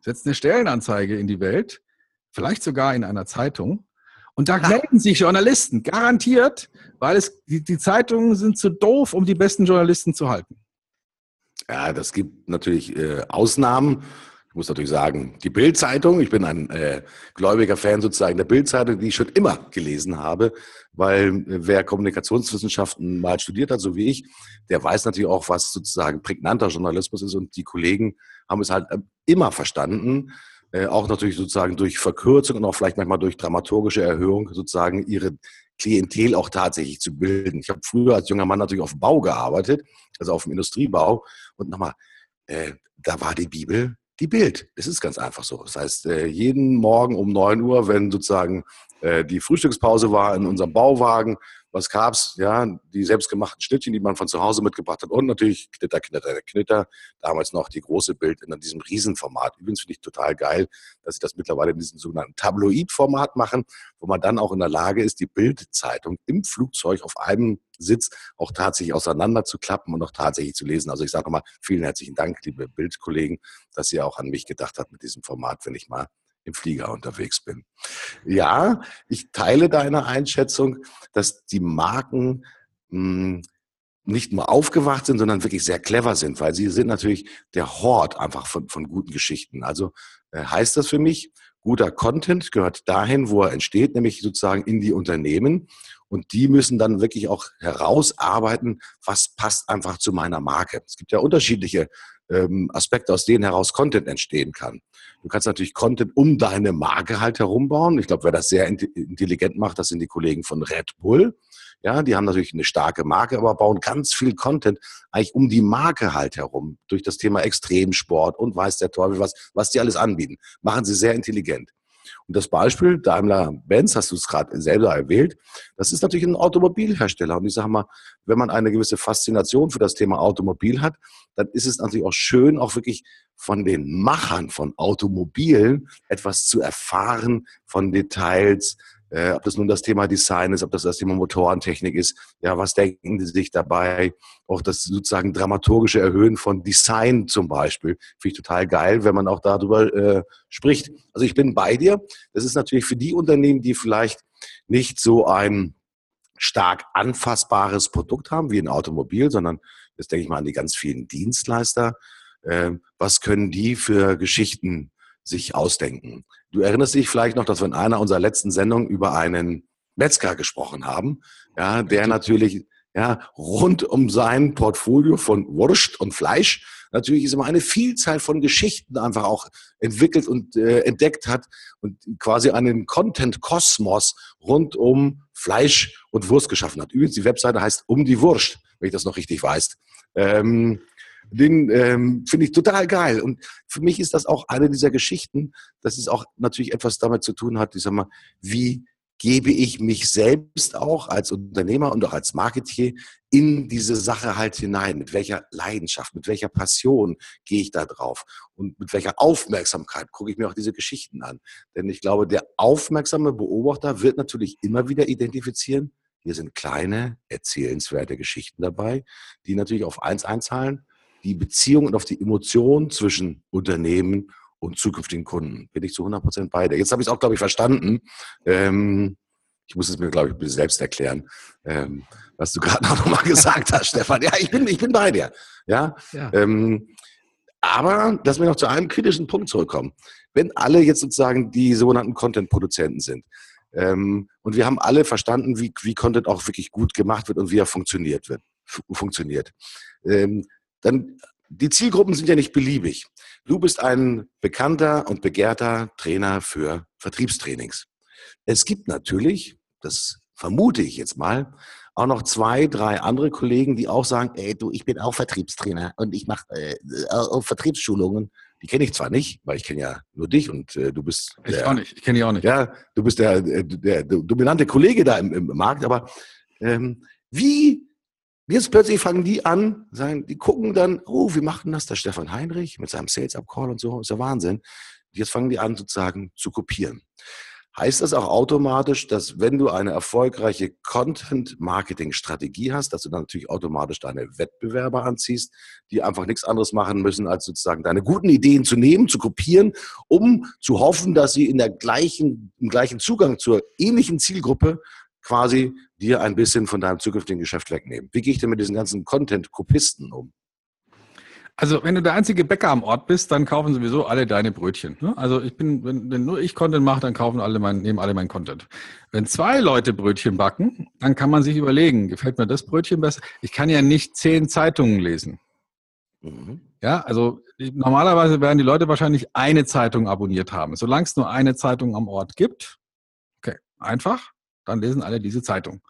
setzt eine Stellenanzeige in die Welt, vielleicht sogar in einer Zeitung. Und da melden sich Journalisten, garantiert, weil es, die, die Zeitungen sind zu doof, um die besten Journalisten zu halten.
Ja, das gibt natürlich äh, Ausnahmen. Ich muss natürlich sagen, die Bild-Zeitung, ich bin ein äh, gläubiger Fan sozusagen der Bild-Zeitung, die ich schon immer gelesen habe, weil äh, wer Kommunikationswissenschaften mal studiert hat, so wie ich, der weiß natürlich auch, was sozusagen prägnanter Journalismus ist und die Kollegen haben es halt äh, immer verstanden, äh, auch natürlich sozusagen durch Verkürzung und auch vielleicht manchmal durch dramaturgische Erhöhung sozusagen ihre Klientel auch tatsächlich zu bilden. Ich habe früher als junger Mann natürlich auf dem Bau gearbeitet, also auf dem Industriebau und nochmal, äh, da war die Bibel die Bild. Es ist ganz einfach so. Das heißt, äh, jeden Morgen um 9 Uhr, wenn sozusagen äh, die Frühstückspause war in unserem Bauwagen, was gab's? Ja, die selbstgemachten Schnittchen, die man von zu Hause mitgebracht hat und natürlich Knitter, Knitter, Knitter. Damals noch die große Bild in diesem Riesenformat. Übrigens finde ich total geil, dass sie das mittlerweile in diesem sogenannten Tabloid-Format machen, wo man dann auch in der Lage ist, die Bildzeitung im Flugzeug auf einem Sitz auch tatsächlich auseinander zu klappen und auch tatsächlich zu lesen. Also ich sage nochmal vielen herzlichen Dank, liebe Bildkollegen, dass ihr auch an mich gedacht habt mit diesem Format, wenn ich mal im Flieger unterwegs bin. Ja, ich teile deine Einschätzung, dass die Marken mh, hm, nicht nur aufgewacht sind, sondern wirklich sehr clever sind, weil sie sind natürlich der Hort einfach von, von guten Geschichten. Also äh, heißt das für mich, guter Content gehört dahin, wo er entsteht, nämlich sozusagen in die Unternehmen. Und die müssen dann wirklich auch herausarbeiten, was passt einfach zu meiner Marke. Es gibt ja unterschiedliche ähm, Aspekte, aus denen heraus Content entstehen kann. Du kannst natürlich Content um deine Marke halt herumbauen. Ich glaube, wer das sehr intelligent macht, das sind die Kollegen von Red Bull. Ja, die haben natürlich eine starke Marke, aber bauen ganz viel Content eigentlich um die Marke halt herum. Durch das Thema Extremsport und weiß der Teufel was, was die alles anbieten. Machen sie sehr intelligent. Und das Beispiel Daimler-Benz, hast du es gerade selber erwähnt, das ist natürlich ein Automobilhersteller. Und ich sage mal, wenn man eine gewisse Faszination für das Thema Automobil hat, dann ist es natürlich auch schön, auch wirklich von den Machern von Automobilen etwas zu erfahren, von Details, äh, ob das nun das Thema Design ist, ob das das Thema Motorentechnik ist, ja, was denken die sich dabei? Auch das sozusagen dramaturgische Erhöhen von Design zum Beispiel, finde ich total geil, wenn man auch darüber äh, spricht. Also ich bin bei dir. Das ist natürlich für die Unternehmen, die vielleicht nicht so ein stark anfassbares Produkt haben wie ein Automobil, sondern jetzt denke ich mal an die ganz vielen Dienstleister. Ähm, was können die für Geschichten sich ausdenken? Du erinnerst dich vielleicht noch, dass wir in einer unserer letzten Sendungen über einen Metzger gesprochen haben, ja, der natürlich ja, rund um sein Portfolio von Wurst und Fleisch natürlich ist immer eine Vielzahl von Geschichten einfach auch entwickelt und äh, entdeckt hat und quasi einen Content-Kosmos rund um Fleisch und Wurst geschaffen hat. Übrigens, die Webseite heißt Um die Wurst, wenn ich das noch richtig weiß. Ähm, den ähm, finde ich total geil. Und für mich ist das auch eine dieser Geschichten, dass es auch natürlich etwas damit zu tun hat, ich sag mal, wie gebe ich mich selbst auch als Unternehmer und auch als Marketier in diese Sache halt hinein. Mit welcher Leidenschaft, mit welcher Passion gehe ich da drauf und mit welcher Aufmerksamkeit gucke ich mir auch diese Geschichten an. Denn ich glaube, der aufmerksame Beobachter wird natürlich immer wieder identifizieren, hier sind kleine, erzählenswerte Geschichten dabei, die natürlich auf eins einzahlen, die Beziehung und auf die Emotion zwischen Unternehmen und zukünftigen Kunden. Bin ich zu 100 Prozent bei dir. Jetzt habe ich es auch, glaube ich, verstanden. Ähm, ich muss es mir, glaube ich, selbst erklären, ähm, was du gerade noch mal gesagt hast, Stefan. Ja, ich bin, ich bin bei dir. Ja. ja. Ähm, aber, dass wir noch zu einem kritischen Punkt zurückkommen. Wenn alle jetzt sozusagen die sogenannten Content-Produzenten sind ähm, und wir haben alle verstanden, wie, wie Content auch wirklich gut gemacht wird und wie er funktioniert wird, funktioniert, ähm, dann die Zielgruppen sind ja nicht beliebig. Du bist ein bekannter und begehrter Trainer für Vertriebstrainings. Es gibt natürlich, das vermute ich jetzt mal, auch noch zwei, drei andere Kollegen, die auch sagen, ey, du, ich bin auch Vertriebstrainer und ich mache äh, äh, Vertriebsschulungen. Die kenne ich zwar nicht, weil ich kenne ja nur dich und äh, du bist.
Ich der, auch nicht, ich kenne die auch nicht.
Ja, du bist der, der, der, dominante Kollege da im, im Markt, aber ähm, wie Jetzt plötzlich fangen die an, sagen, die gucken dann, oh, wie macht denn das der Stefan Heinrich mit seinem Sales-Up-Call und so, ist ja Wahnsinn. Jetzt fangen die an sozusagen zu kopieren. Heißt das auch automatisch, dass wenn du eine erfolgreiche Content-Marketing-Strategie hast, dass du dann natürlich automatisch deine Wettbewerber anziehst, die einfach nichts anderes machen müssen, als sozusagen deine guten Ideen zu nehmen, zu kopieren, um zu hoffen, dass sie in der gleichen, im gleichen Zugang zur ähnlichen Zielgruppe quasi dir ein bisschen von deinem zukünftigen Geschäft wegnehmen. Wie gehe ich denn mit diesen ganzen Content-Kopisten um?
Also, wenn du der einzige Bäcker am Ort bist, dann kaufen sowieso alle deine Brötchen. Ne? Also, ich bin, wenn, wenn nur ich Content mache, dann kaufen alle mein, nehmen alle mein Content. Wenn zwei Leute Brötchen backen, dann kann man sich überlegen, gefällt mir das Brötchen besser? Ich kann ja nicht zehn Zeitungen lesen. Mhm. Ja, also normalerweise werden die Leute wahrscheinlich eine Zeitung abonniert haben. Solange es nur eine Zeitung am Ort gibt, okay, einfach, dann lesen alle diese Zeitung.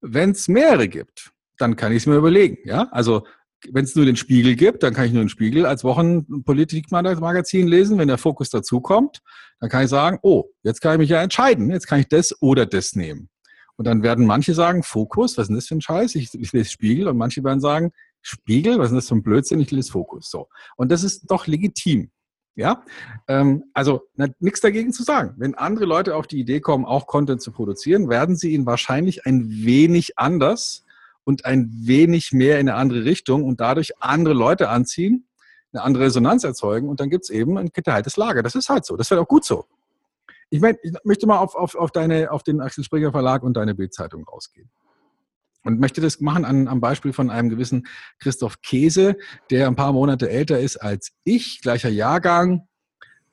Wenn es mehrere gibt, dann kann ich es mir überlegen. Ja, also wenn es nur den Spiegel gibt, dann kann ich nur den Spiegel als Wochenpolitikmagazin lesen. Wenn der Fokus dazukommt, dann kann ich sagen, oh, jetzt kann ich mich ja entscheiden. Jetzt kann ich das oder das nehmen. Und dann werden manche sagen, Fokus, was ist denn das für ein Scheiß? Ich, ich lese Spiegel. Und manche werden sagen, Spiegel, was ist denn das für ein Blödsinn? Ich lese Fokus. So. Und das ist doch legitim. Ja, ähm, also nichts dagegen zu sagen. Wenn andere Leute auf die Idee kommen, auch Content zu produzieren, werden sie ihn wahrscheinlich ein wenig anders und ein wenig mehr in eine andere Richtung und dadurch andere Leute anziehen, eine andere Resonanz erzeugen und dann gibt es eben ein geteiltes Lager. Das ist halt so. Das wird auch gut so. Ich, mein, ich möchte mal auf, auf, auf, deine, auf den Axel Springer Verlag und deine Bildzeitung rausgehen. Und möchte das machen an, am Beispiel von einem gewissen Christoph Käse, der ein paar Monate älter ist als ich, gleicher Jahrgang,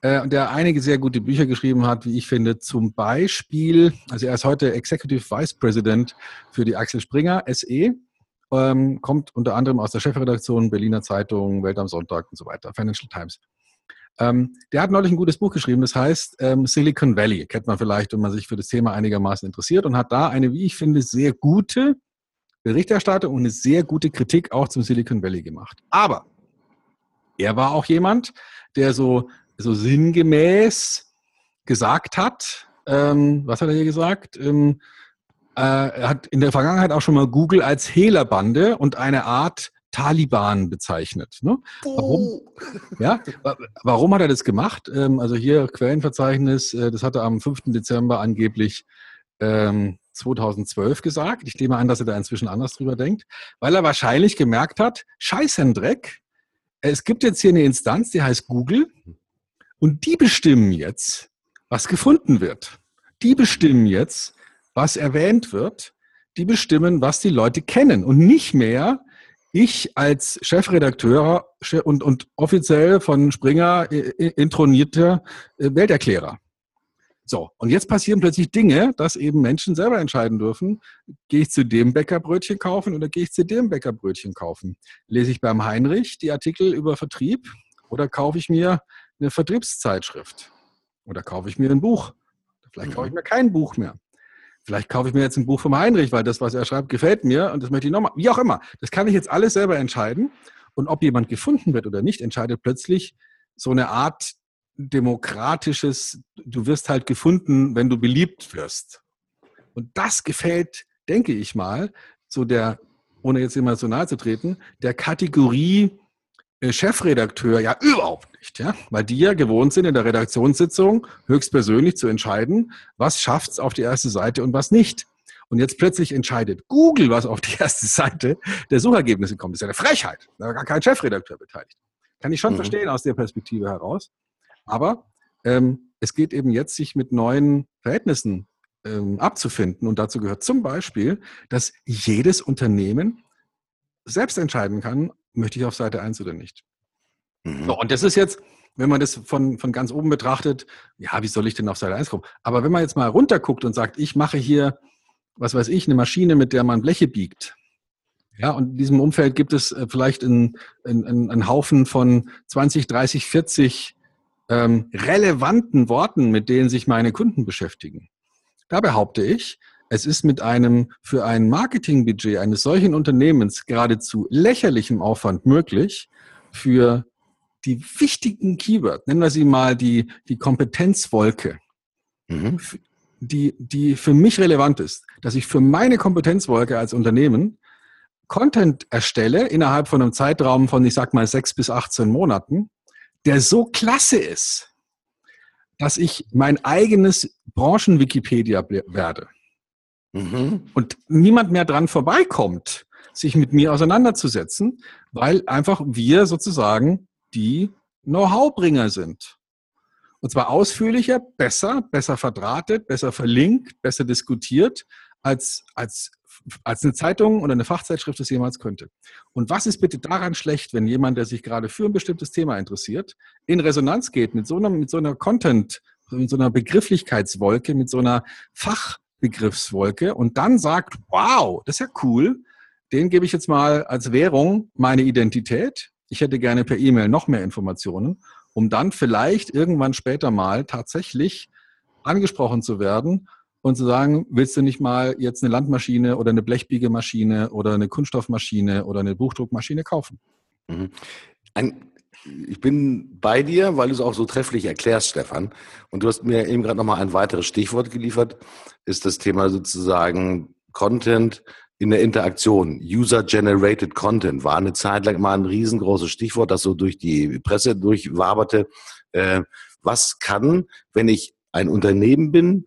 äh, der einige sehr gute Bücher geschrieben hat, wie ich finde. Zum Beispiel, also er ist heute Executive Vice President für die Axel Springer SE, ähm, kommt unter anderem aus der Chefredaktion Berliner Zeitung, Welt am Sonntag und so weiter, Financial Times. Ähm, der hat neulich ein gutes Buch geschrieben, das heißt ähm, Silicon Valley. Kennt man vielleicht, wenn man sich für das Thema einigermaßen interessiert und hat da eine, wie ich finde, sehr gute Berichterstattung und eine sehr gute Kritik auch zum Silicon Valley gemacht. Aber er war auch jemand, der so, so sinngemäß gesagt hat, ähm, was hat er hier gesagt? Ähm, äh, er hat in der Vergangenheit auch schon mal Google als Hehlerbande und eine Art Taliban bezeichnet. Ne? Warum? Ja, warum hat er das gemacht? Ähm, also hier Quellenverzeichnis, äh, das hat er am 5. Dezember angeblich ähm, 2012 gesagt. Ich nehme an, dass er da inzwischen anders drüber denkt, weil er wahrscheinlich gemerkt hat, Scheißendreck, es gibt jetzt hier eine Instanz, die heißt Google und die bestimmen jetzt, was gefunden wird. Die bestimmen jetzt, was erwähnt wird, die bestimmen, was die Leute kennen und nicht mehr ich als Chefredakteur und, und offiziell von Springer intronierter äh, Welterklärer. So, und jetzt passieren plötzlich Dinge, dass eben Menschen selber entscheiden dürfen, gehe ich zu dem Bäckerbrötchen kaufen oder gehe ich zu dem Bäckerbrötchen kaufen? Lese ich beim Heinrich die Artikel über Vertrieb oder kaufe ich mir eine Vertriebszeitschrift? Oder kaufe ich mir ein Buch? Vielleicht kaufe ich mhm. mir kein Buch mehr. Vielleicht kaufe ich mir jetzt ein Buch vom Heinrich, weil das, was er schreibt, gefällt mir und das möchte ich nochmal. Wie auch immer. Das kann ich jetzt alles selber entscheiden. Und ob jemand gefunden wird oder nicht, entscheidet plötzlich so eine Art demokratisches, du wirst halt gefunden, wenn du beliebt wirst. Und das gefällt, denke ich mal, so der, ohne jetzt immer so nahe zu treten, der Kategorie äh, Chefredakteur ja überhaupt nicht, ja, weil die ja gewohnt sind, in der Redaktionssitzung höchstpersönlich zu entscheiden, was schafft's auf die erste Seite und was nicht. Und jetzt plötzlich entscheidet Google, was auf die erste Seite der Suchergebnisse kommt. Das ist ja eine Frechheit. Da war gar kein Chefredakteur beteiligt. Kann ich schon mhm. verstehen aus der Perspektive heraus. Aber ähm, es geht eben jetzt, sich mit neuen Verhältnissen ähm, abzufinden. Und dazu gehört zum Beispiel, dass jedes Unternehmen selbst entscheiden kann, möchte ich auf Seite 1 oder nicht. Mhm. So, und das ist jetzt, wenn man das von, von ganz oben betrachtet, ja, wie soll ich denn auf Seite 1 kommen? Aber wenn man jetzt mal runterguckt und sagt, ich mache hier, was weiß ich, eine Maschine, mit der man Bleche biegt, ja, und in diesem Umfeld gibt es äh, vielleicht einen, einen, einen Haufen von 20, 30, 40 ähm, relevanten Worten, mit denen sich meine Kunden beschäftigen. Da behaupte ich, es ist mit einem für ein Marketingbudget eines solchen Unternehmens geradezu lächerlichem Aufwand möglich, für die wichtigen Keywords, nennen wir sie mal die, die Kompetenzwolke, mhm. die, die für mich relevant ist, dass ich für meine Kompetenzwolke als Unternehmen Content erstelle innerhalb von einem Zeitraum von, ich sag mal, sechs bis 18 Monaten, der so klasse ist, dass ich mein eigenes Branchen-Wikipedia werde. Mhm. Und niemand mehr dran vorbeikommt, sich mit mir auseinanderzusetzen, weil einfach wir sozusagen die Know-how-Bringer sind. Und zwar ausführlicher, besser, besser verdrahtet, besser verlinkt, besser diskutiert, als, als als eine Zeitung oder eine Fachzeitschrift es jemals könnte. Und was ist bitte daran schlecht, wenn jemand, der sich gerade für ein bestimmtes Thema interessiert, in Resonanz geht mit so einer, mit so einer Content, mit so einer Begrifflichkeitswolke, mit so einer Fachbegriffswolke und dann sagt, wow, das ist ja cool, den gebe ich jetzt mal als Währung meine Identität. Ich hätte gerne per E-Mail noch mehr Informationen, um dann vielleicht irgendwann später mal tatsächlich angesprochen zu werden und zu sagen, willst du nicht mal jetzt eine Landmaschine oder eine Blechbiegemaschine oder eine Kunststoffmaschine oder eine Buchdruckmaschine kaufen?
Mhm. Ein, ich bin bei dir, weil du es auch so trefflich erklärst, Stefan. Und du hast mir eben gerade nochmal ein weiteres Stichwort geliefert, ist das Thema sozusagen Content in der Interaktion. User-Generated Content war eine Zeit lang mal ein riesengroßes Stichwort, das so durch die Presse durchwaberte. Äh, was kann, wenn ich ein Unternehmen bin,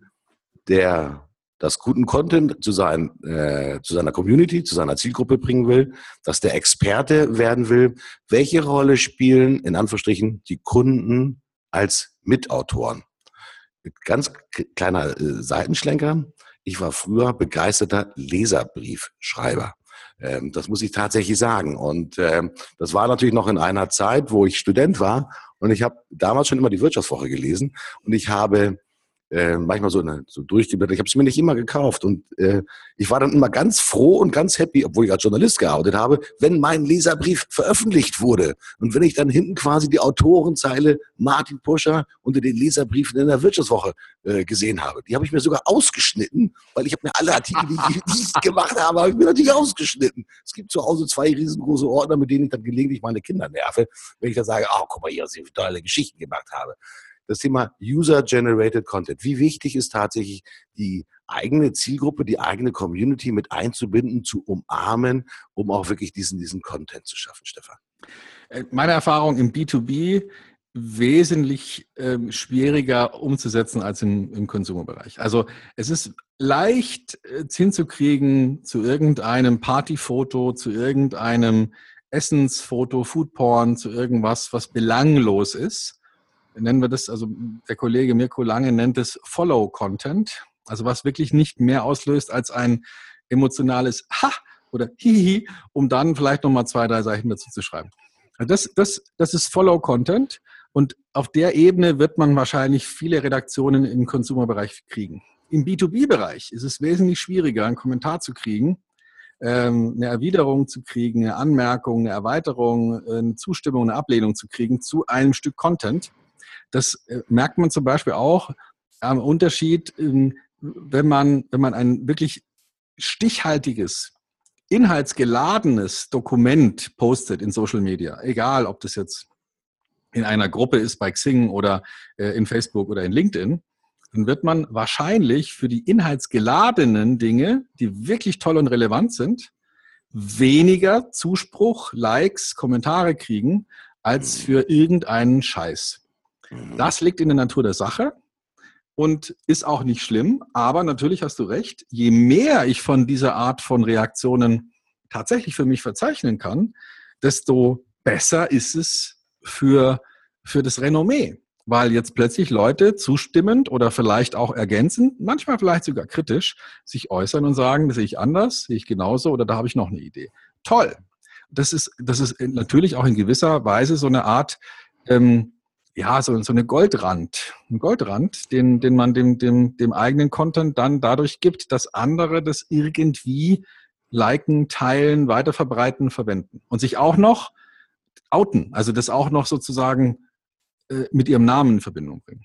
der das guten Content zu, sein, äh, zu seiner Community, zu seiner Zielgruppe bringen will, dass der Experte werden will. Welche Rolle spielen in Anführungsstrichen die Kunden als Mitautoren? Mit ganz kleiner äh, Seitenschlenker. Ich war früher begeisterter Leserbriefschreiber. Ähm, das muss ich tatsächlich sagen. Und ähm, das war natürlich noch in einer Zeit, wo ich Student war. Und ich habe damals schon immer die Wirtschaftswoche gelesen. Und ich habe äh, manchmal so, so durchgeblättert. Ich habe es mir nicht immer gekauft und äh, ich war dann immer ganz froh und ganz happy, obwohl ich als Journalist gearbeitet habe, wenn mein Leserbrief veröffentlicht wurde und wenn ich dann hinten quasi die Autorenzeile Martin Puscher unter den Leserbriefen in der Wirtschaftswoche äh, gesehen habe. Die habe ich mir sogar ausgeschnitten, weil ich habe mir alle Artikel, die ich gemacht habe, habe ich mir natürlich ausgeschnitten. Es gibt zu Hause zwei riesengroße Ordner, mit denen ich dann gelegentlich meine Kinder nerve, wenn ich dann sage, oh, guck mal hier, was ich für tolle Geschichten gemacht habe das Thema User-Generated Content. Wie wichtig ist tatsächlich die eigene Zielgruppe, die eigene Community mit einzubinden, zu umarmen, um auch wirklich diesen, diesen Content zu schaffen, Stefan?
Äh, meine Erfahrung im B2B wesentlich ähm, schwieriger umzusetzen als im, im Konsumerbereich. Also es ist leicht äh, hinzukriegen zu irgendeinem Partyfoto, zu irgendeinem Essensfoto, Foodporn, zu irgendwas, was belanglos ist nennen wir das, also der Kollege Mirko Lange nennt es Follow Content. Also was wirklich nicht mehr auslöst als ein emotionales Ha oder Hihi, um dann vielleicht nochmal zwei, drei Seiten dazu zu schreiben. Also das, das, das ist Follow Content und auf der Ebene wird man wahrscheinlich viele Redaktionen im Consumer-Bereich kriegen. Im B2B-Bereich ist es wesentlich schwieriger, einen Kommentar zu kriegen, ähm, eine Erwiderung zu kriegen, eine Anmerkung, eine Erweiterung, eine Zustimmung, eine Ablehnung zu kriegen zu einem Stück Content. Das äh, merkt man zum Beispiel auch am Unterschied, wenn man, wenn man ein wirklich stichhaltiges, inhaltsgeladenes Dokument postet in Social Media, egal ob das jetzt in einer Gruppe ist bei Xing oder äh, in Facebook oder in LinkedIn, dann wird man wahrscheinlich für die inhaltsgeladenen Dinge, die wirklich toll und relevant sind, weniger Zuspruch, Likes, Kommentare kriegen, als für irgendeinen Scheiß. Mhm. Das liegt in der Natur der Sache und ist auch nicht schlimm. Aber natürlich hast du recht, je mehr ich von dieser Art von Reaktionen tatsächlich für mich verzeichnen kann, desto besser ist es für, für das Renommee weil jetzt plötzlich Leute zustimmend oder vielleicht auch ergänzend, manchmal vielleicht sogar kritisch, sich äußern und sagen, das sehe ich anders, sehe ich genauso oder da habe ich noch eine Idee. Toll. Das ist, das ist natürlich auch in gewisser Weise so eine Art, ähm, ja, so, so eine Goldrand, ein Goldrand, den, den man dem, dem, dem eigenen Content dann dadurch gibt, dass andere das irgendwie liken, teilen, weiterverbreiten, verwenden und sich auch noch outen, also das auch noch sozusagen äh, mit ihrem Namen in Verbindung bringen.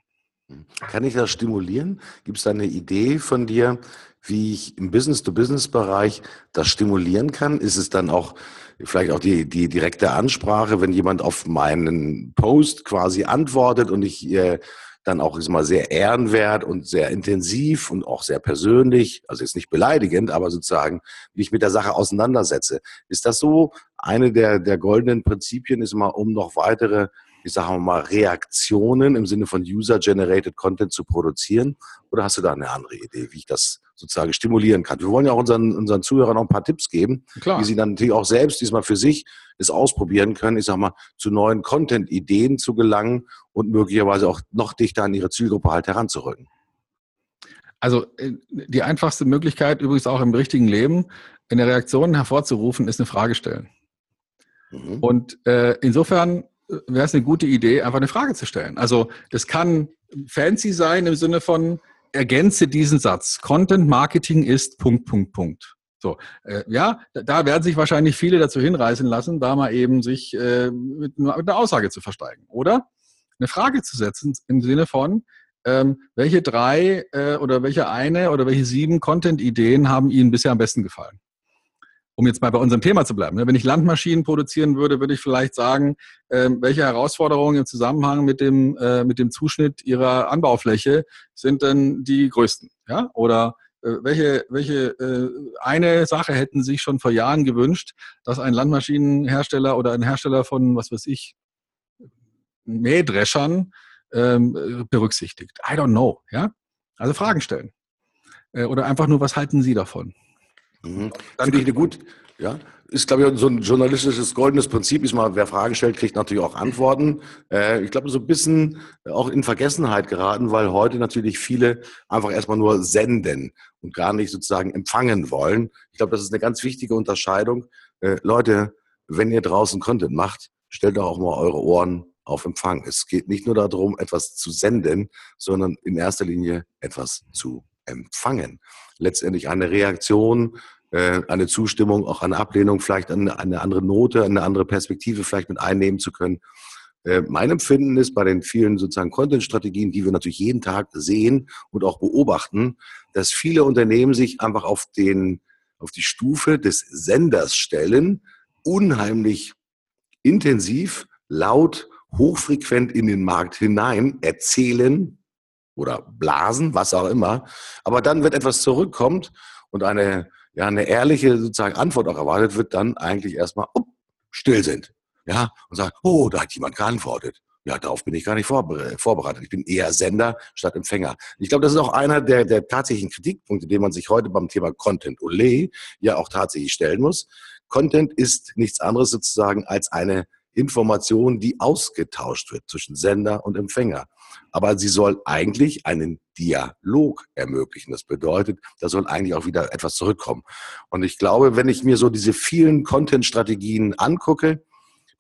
Kann ich das stimulieren? Gibt es da eine Idee von dir, wie ich im Business-to-Business-Bereich das stimulieren kann? Ist es dann auch vielleicht auch die, die direkte Ansprache, wenn jemand auf meinen Post quasi antwortet und ich äh, dann auch ist mal sehr ehrenwert und sehr intensiv und auch sehr persönlich, also jetzt nicht beleidigend, aber sozusagen, wie ich mit der Sache auseinandersetze. Ist das so eine der, der goldenen Prinzipien, ist mal, um noch weitere ich sage mal, Reaktionen im Sinne von User-Generated Content zu produzieren? Oder hast du da eine andere Idee, wie ich das sozusagen stimulieren kann? Wir wollen ja auch unseren, unseren Zuhörern noch ein paar Tipps geben, Klar. wie sie dann natürlich auch selbst diesmal für sich es ausprobieren können, ich sage mal, zu neuen Content-Ideen zu gelangen und möglicherweise auch noch dichter an ihre Zielgruppe halt heranzurücken.
Also äh, die einfachste Möglichkeit übrigens auch im richtigen Leben, eine Reaktion hervorzurufen, ist eine Frage stellen. Mhm. Und äh, insofern wäre es eine gute Idee, einfach eine Frage zu stellen. Also das kann fancy sein im Sinne von, ergänze diesen Satz. Content Marketing ist Punkt, Punkt, Punkt. So, äh, ja, da werden sich wahrscheinlich viele dazu hinreißen lassen, da mal eben sich äh, mit, mit, einer Aussage zu versteigen. Oder eine Frage zu setzen im Sinne von, ähm, welche drei äh, oder welche eine oder welche sieben Content-Ideen haben Ihnen bisher am besten gefallen? Um jetzt mal bei unserem Thema zu bleiben. Ne? Wenn ich Landmaschinen produzieren würde, würde ich vielleicht sagen, ähm, welche Herausforderungen im Zusammenhang mit dem, äh, mit dem Zuschnitt Ihrer Anbaufläche sind denn die größten? Ja? Oder äh, welche, welche äh, eine Sache hätten Sie sich schon vor Jahren gewünscht, dass ein Landmaschinenhersteller oder ein Hersteller von, was weiß ich, Mähdreschern ähm, berücksichtigt? I don't know. Ja? Also Fragen stellen. Oder einfach nur, was halten Sie davon?
Mhm. Finde ich eine gut, ja. Ist, glaube ich, so ein journalistisches goldenes Prinzip, ist mal, wer Fragen stellt, kriegt natürlich auch Antworten. Äh, ich glaube, so ein bisschen auch in Vergessenheit geraten, weil heute natürlich viele einfach erstmal nur senden und gar nicht sozusagen empfangen wollen. Ich glaube, das ist eine ganz wichtige Unterscheidung. Äh, Leute, wenn ihr draußen Content macht, stellt doch auch mal eure Ohren auf Empfang. Es geht nicht nur darum, etwas zu senden, sondern in erster Linie etwas zu empfangen. Letztendlich eine Reaktion, äh, eine Zustimmung, auch eine Ablehnung, vielleicht eine, andere Note, eine andere Perspektive vielleicht mit einnehmen zu können. Äh, mein Empfinden ist bei den vielen sozusagen Content-Strategien, die wir natürlich jeden Tag sehen und auch beobachten, dass viele Unternehmen sich einfach auf den, auf die Stufe des Senders stellen, unheimlich intensiv, laut, hochfrequent in den Markt hinein erzählen, oder blasen, was auch immer. Aber dann, wenn etwas zurückkommt und eine, ja, eine ehrliche sozusagen Antwort auch erwartet wird, dann eigentlich erstmal up, still sind. Ja, und sagen, oh, da hat jemand geantwortet. Ja, darauf bin ich gar nicht vorbereitet. Ich bin eher Sender statt Empfänger. Ich glaube, das ist auch einer der, der tatsächlichen Kritikpunkte, den man sich heute beim Thema Content Ole ja auch tatsächlich stellen muss. Content ist nichts anderes sozusagen als eine Information, die ausgetauscht wird zwischen Sender und Empfänger. Aber sie soll eigentlich einen Dialog ermöglichen. Das bedeutet, da soll eigentlich auch wieder etwas zurückkommen. Und ich glaube, wenn ich mir so diese vielen Content-Strategien angucke,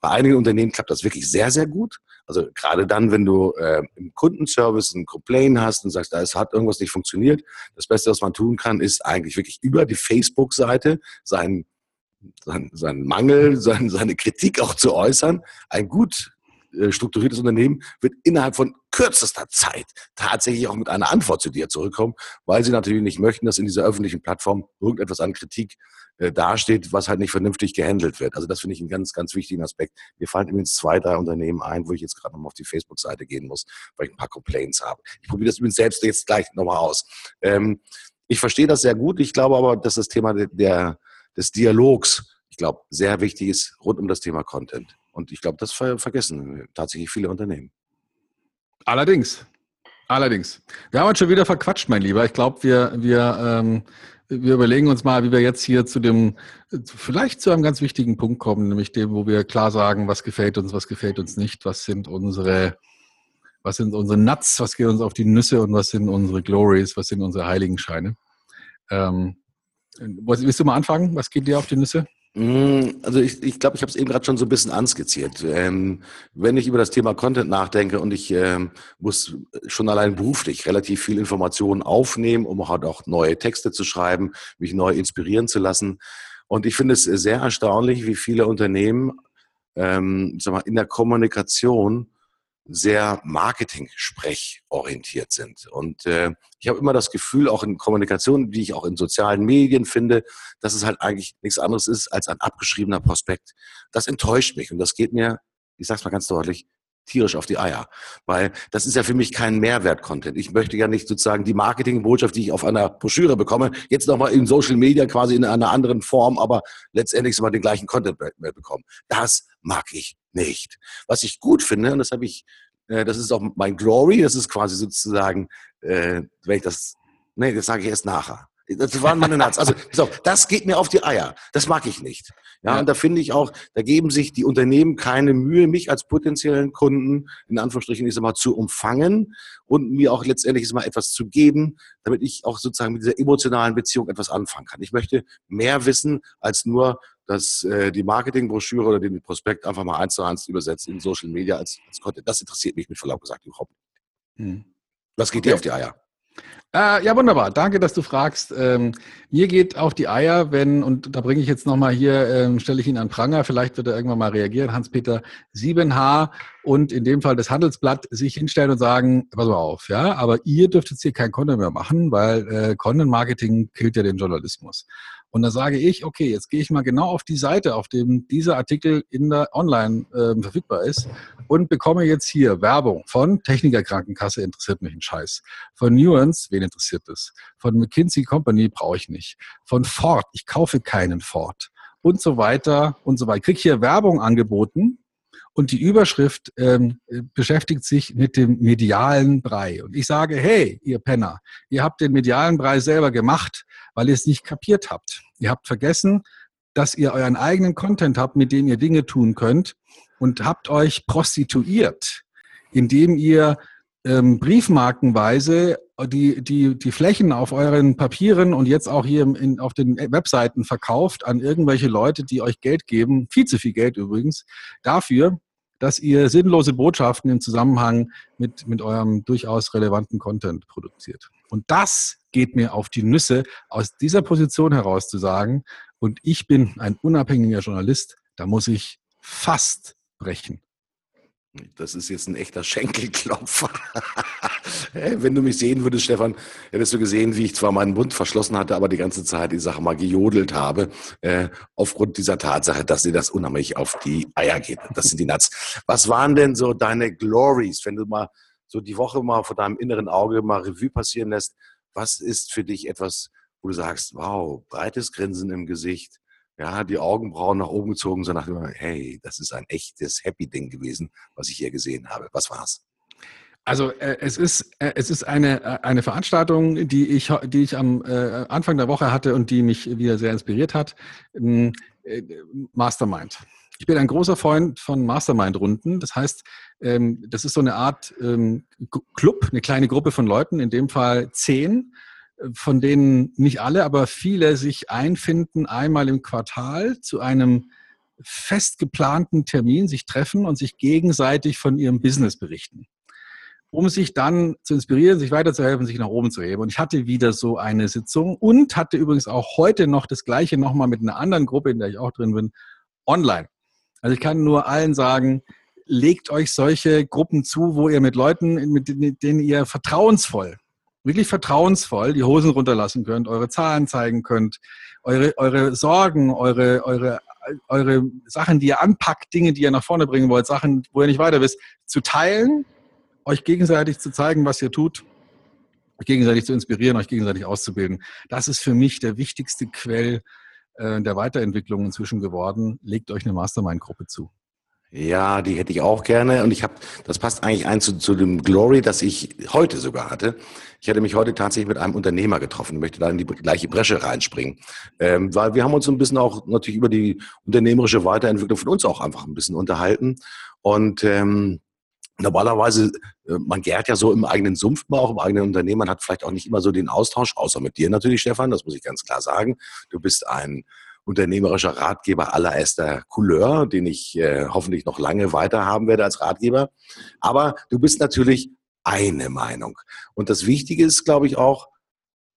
bei einigen Unternehmen klappt das wirklich sehr, sehr gut. Also gerade dann, wenn du äh, im Kundenservice ein Complaint hast und sagst, da es hat irgendwas nicht funktioniert, das Beste, was man tun kann, ist eigentlich wirklich über die Facebook-Seite seinen sein, sein Mangel, sein, seine Kritik auch zu äußern. Ein gut strukturiertes Unternehmen wird innerhalb von kürzester Zeit tatsächlich auch mit einer Antwort zu dir zurückkommen, weil sie natürlich nicht möchten, dass in dieser öffentlichen Plattform irgendetwas an Kritik äh, dasteht, was halt nicht vernünftig gehandelt wird. Also das finde ich einen ganz, ganz wichtigen Aspekt. Mir fallen übrigens zwei, drei Unternehmen ein, wo ich jetzt gerade nochmal auf die Facebook-Seite gehen muss, weil ich ein paar Complaints habe. Ich probiere das übrigens selbst jetzt gleich nochmal aus. Ähm, ich verstehe das sehr gut. Ich glaube aber, dass das Thema der, des Dialogs, ich glaube, sehr wichtig ist rund um das Thema Content. Und ich glaube, das ver vergessen tatsächlich viele Unternehmen.
Allerdings. Allerdings. Wir haben uns schon wieder verquatscht, mein Lieber. Ich glaube, wir, wir, ähm, wir überlegen uns mal, wie wir jetzt hier zu dem, vielleicht zu einem ganz wichtigen Punkt kommen, nämlich dem, wo wir klar sagen, was gefällt uns, was gefällt uns nicht, was sind unsere, was sind unsere Nuts, was geht uns auf die Nüsse und was sind unsere Glories, was sind unsere Heiligenscheine. Ähm, willst du mal anfangen? Was geht dir auf die Nüsse?
Mm, also ich ich, glaube, ich habe es eben gerade schon so ein bisschen anskizziert. Ähm, wenn ich über das Thema Content nachdenke und ich ähm, muss schon allein beruflich relativ viel Informationen aufnehmen, um halt auch neue Texte zu schreiben, mich neu inspirieren zu lassen. Und ich finde es sehr erstaunlich, wie viele Unternehmen ähm, sag mal, in der Kommunikation sehr Marketing-sprechorientiert sind. Und äh, ich habe immer das Gefühl, auch in Kommunikation, die ich auch in sozialen Medien finde, dass es halt eigentlich nichts anderes ist als ein abgeschriebener Prospekt. Das enttäuscht mich und das geht mir, ich sage es mal ganz deutlich, tierisch auf die Eier. Weil das ist ja für mich kein Mehrwert-Content. Ich möchte ja nicht sozusagen die Marketingbotschaft, die ich auf einer Broschüre bekomme, jetzt nochmal in Social Media quasi in einer anderen Form, aber letztendlich mal den gleichen Content bekommen. Das mag ich nicht. Was ich gut finde, und das habe ich, äh, das ist auch mein Glory, das ist quasi sozusagen, äh, wenn ich das, nee, das sage ich erst nachher. Das waren meine Nuts. Also so, das geht mir auf die Eier. Das mag ich nicht. Ja, ja, und da finde ich auch, da geben sich die Unternehmen keine Mühe, mich als potenziellen Kunden in Anführungsstrichen ist mal zu umfangen und mir auch letztendlich mal etwas zu geben, damit ich auch sozusagen mit dieser emotionalen Beziehung etwas anfangen kann. Ich möchte mehr wissen als nur dass äh, die Marketingbroschüre oder den Prospekt einfach mal eins zu eins übersetzt in Social Media als, als Content. Das interessiert mich mit Verlaub gesagt überhaupt nicht. Hm. Was geht okay. dir auf die Eier?
Äh, ja, wunderbar. Danke, dass du fragst. Ähm, mir geht auf die Eier, wenn, und da bringe ich jetzt nochmal hier, ähm, stelle ich ihn an Pranger, vielleicht wird er irgendwann mal reagieren, Hans-Peter 7H und in dem Fall das Handelsblatt sich hinstellen und sagen, pass mal auf, ja, aber ihr dürft jetzt hier kein Content mehr machen, weil äh, Content-Marketing killt ja den Journalismus. Und da sage ich, okay, jetzt gehe ich mal genau auf die Seite, auf dem dieser Artikel in der Online äh, verfügbar ist und bekomme jetzt hier Werbung von Techniker Krankenkasse, interessiert mich ein Scheiß. Von Nuance, wen interessiert das? Von McKinsey Company brauche ich nicht. Von Ford, ich kaufe keinen Ford. Und so weiter und so weiter. Ich kriege hier Werbung angeboten, und die Überschrift ähm, beschäftigt sich mit dem medialen Brei. Und ich sage, hey, ihr Penner, ihr habt den medialen Brei selber gemacht, weil ihr es nicht kapiert habt. Ihr habt vergessen, dass ihr euren eigenen Content habt, mit dem ihr Dinge tun könnt und habt euch prostituiert, indem ihr ähm, briefmarkenweise die, die, die Flächen auf euren Papieren und jetzt auch hier in, auf den Webseiten verkauft an irgendwelche Leute, die euch Geld geben, viel zu viel Geld übrigens, dafür, dass ihr sinnlose Botschaften im Zusammenhang mit, mit eurem durchaus relevanten Content produziert. Und das geht mir auf die Nüsse, aus dieser Position heraus zu sagen, und ich bin ein unabhängiger Journalist, da muss ich fast brechen.
Das ist jetzt ein echter Schenkelklopfer. Wenn du mich sehen würdest, Stefan, hättest du gesehen, wie ich zwar meinen Mund verschlossen hatte, aber die ganze Zeit die Sache mal gejodelt habe, äh, aufgrund dieser Tatsache, dass dir das unheimlich auf die Eier geht. Das sind die Nuts. Was waren denn so deine Glories, wenn du mal so die Woche mal vor deinem inneren Auge mal Revue passieren lässt? Was ist für dich etwas, wo du sagst, wow, breites Grinsen im Gesicht, ja, die Augenbrauen nach oben gezogen, so nach dem, hey, das ist ein echtes Happy-Ding gewesen, was ich hier gesehen habe. Was war's?
Also äh, es ist äh, es ist eine äh, eine Veranstaltung, die ich die ich am äh, Anfang der Woche hatte und die mich wieder sehr inspiriert hat. Ähm, Mastermind. Ich bin ein großer Freund von Mastermind-Runden. Das heißt, ähm, das ist so eine Art ähm, Club, eine kleine Gruppe von Leuten, in dem Fall zehn, von denen nicht alle, aber viele sich einfinden, einmal im Quartal zu einem fest geplanten Termin sich treffen und sich gegenseitig von ihrem Business berichten um sich dann zu inspirieren, sich weiterzuhelfen, sich nach oben zu heben. Und ich hatte wieder so eine Sitzung und hatte übrigens auch heute noch das Gleiche nochmal mit einer anderen Gruppe, in der ich auch drin bin, online. Also ich kann nur allen sagen, legt euch solche Gruppen zu, wo ihr mit Leuten, mit denen ihr vertrauensvoll, wirklich vertrauensvoll die Hosen runterlassen könnt, eure Zahlen zeigen könnt, eure, eure Sorgen, eure, eure, eure Sachen, die ihr anpackt, Dinge, die ihr nach vorne bringen wollt, Sachen, wo ihr nicht weiter wisst, zu teilen, euch gegenseitig zu zeigen, was ihr tut, euch gegenseitig zu inspirieren, euch gegenseitig auszubilden. Das ist für mich der wichtigste Quell äh, der Weiterentwicklung inzwischen geworden. Legt euch eine Mastermind-Gruppe zu.
Ja, die hätte ich auch gerne. Und ich habe, das passt eigentlich ein zu, zu dem Glory, das ich heute sogar hatte. Ich hatte mich heute tatsächlich mit einem Unternehmer getroffen, möchte da in die gleiche Bresche reinspringen. Ähm, weil wir haben uns ein bisschen auch natürlich über die unternehmerische Weiterentwicklung von uns auch einfach ein bisschen unterhalten. Und ähm, normalerweise, äh, man gärt ja so im eigenen Sumpf mal, auch im eigenen Unternehmen. Man hat vielleicht auch nicht immer so den Austausch, außer mit dir natürlich, Stefan, das muss ich ganz klar sagen. Du bist ein unternehmerischer Ratgeber allererster Couleur, den ich äh, hoffentlich noch lange weiter haben werde als Ratgeber. Aber du bist natürlich eine Meinung. Und das Wichtige ist, glaube ich, auch,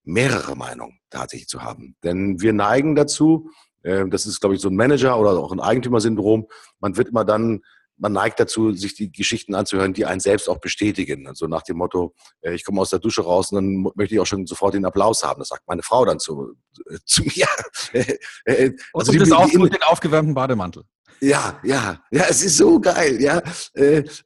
mehrere Meinungen tatsächlich zu haben. Denn wir neigen dazu, äh, das ist, glaube ich, so ein Manager oder auch ein Eigentümersyndrom, man wird immer dann man neigt dazu, sich die Geschichten anzuhören, die einen selbst auch bestätigen. Also nach dem Motto, äh, ich komme aus der Dusche raus und dann möchte ich auch schon sofort den Applaus haben. Das sagt meine Frau dann zu, äh, zu mir.
Äh, also und, die, das auf, die, und den aufgewärmten Bademantel.
Ja, ja, ja, es ist so geil, ja.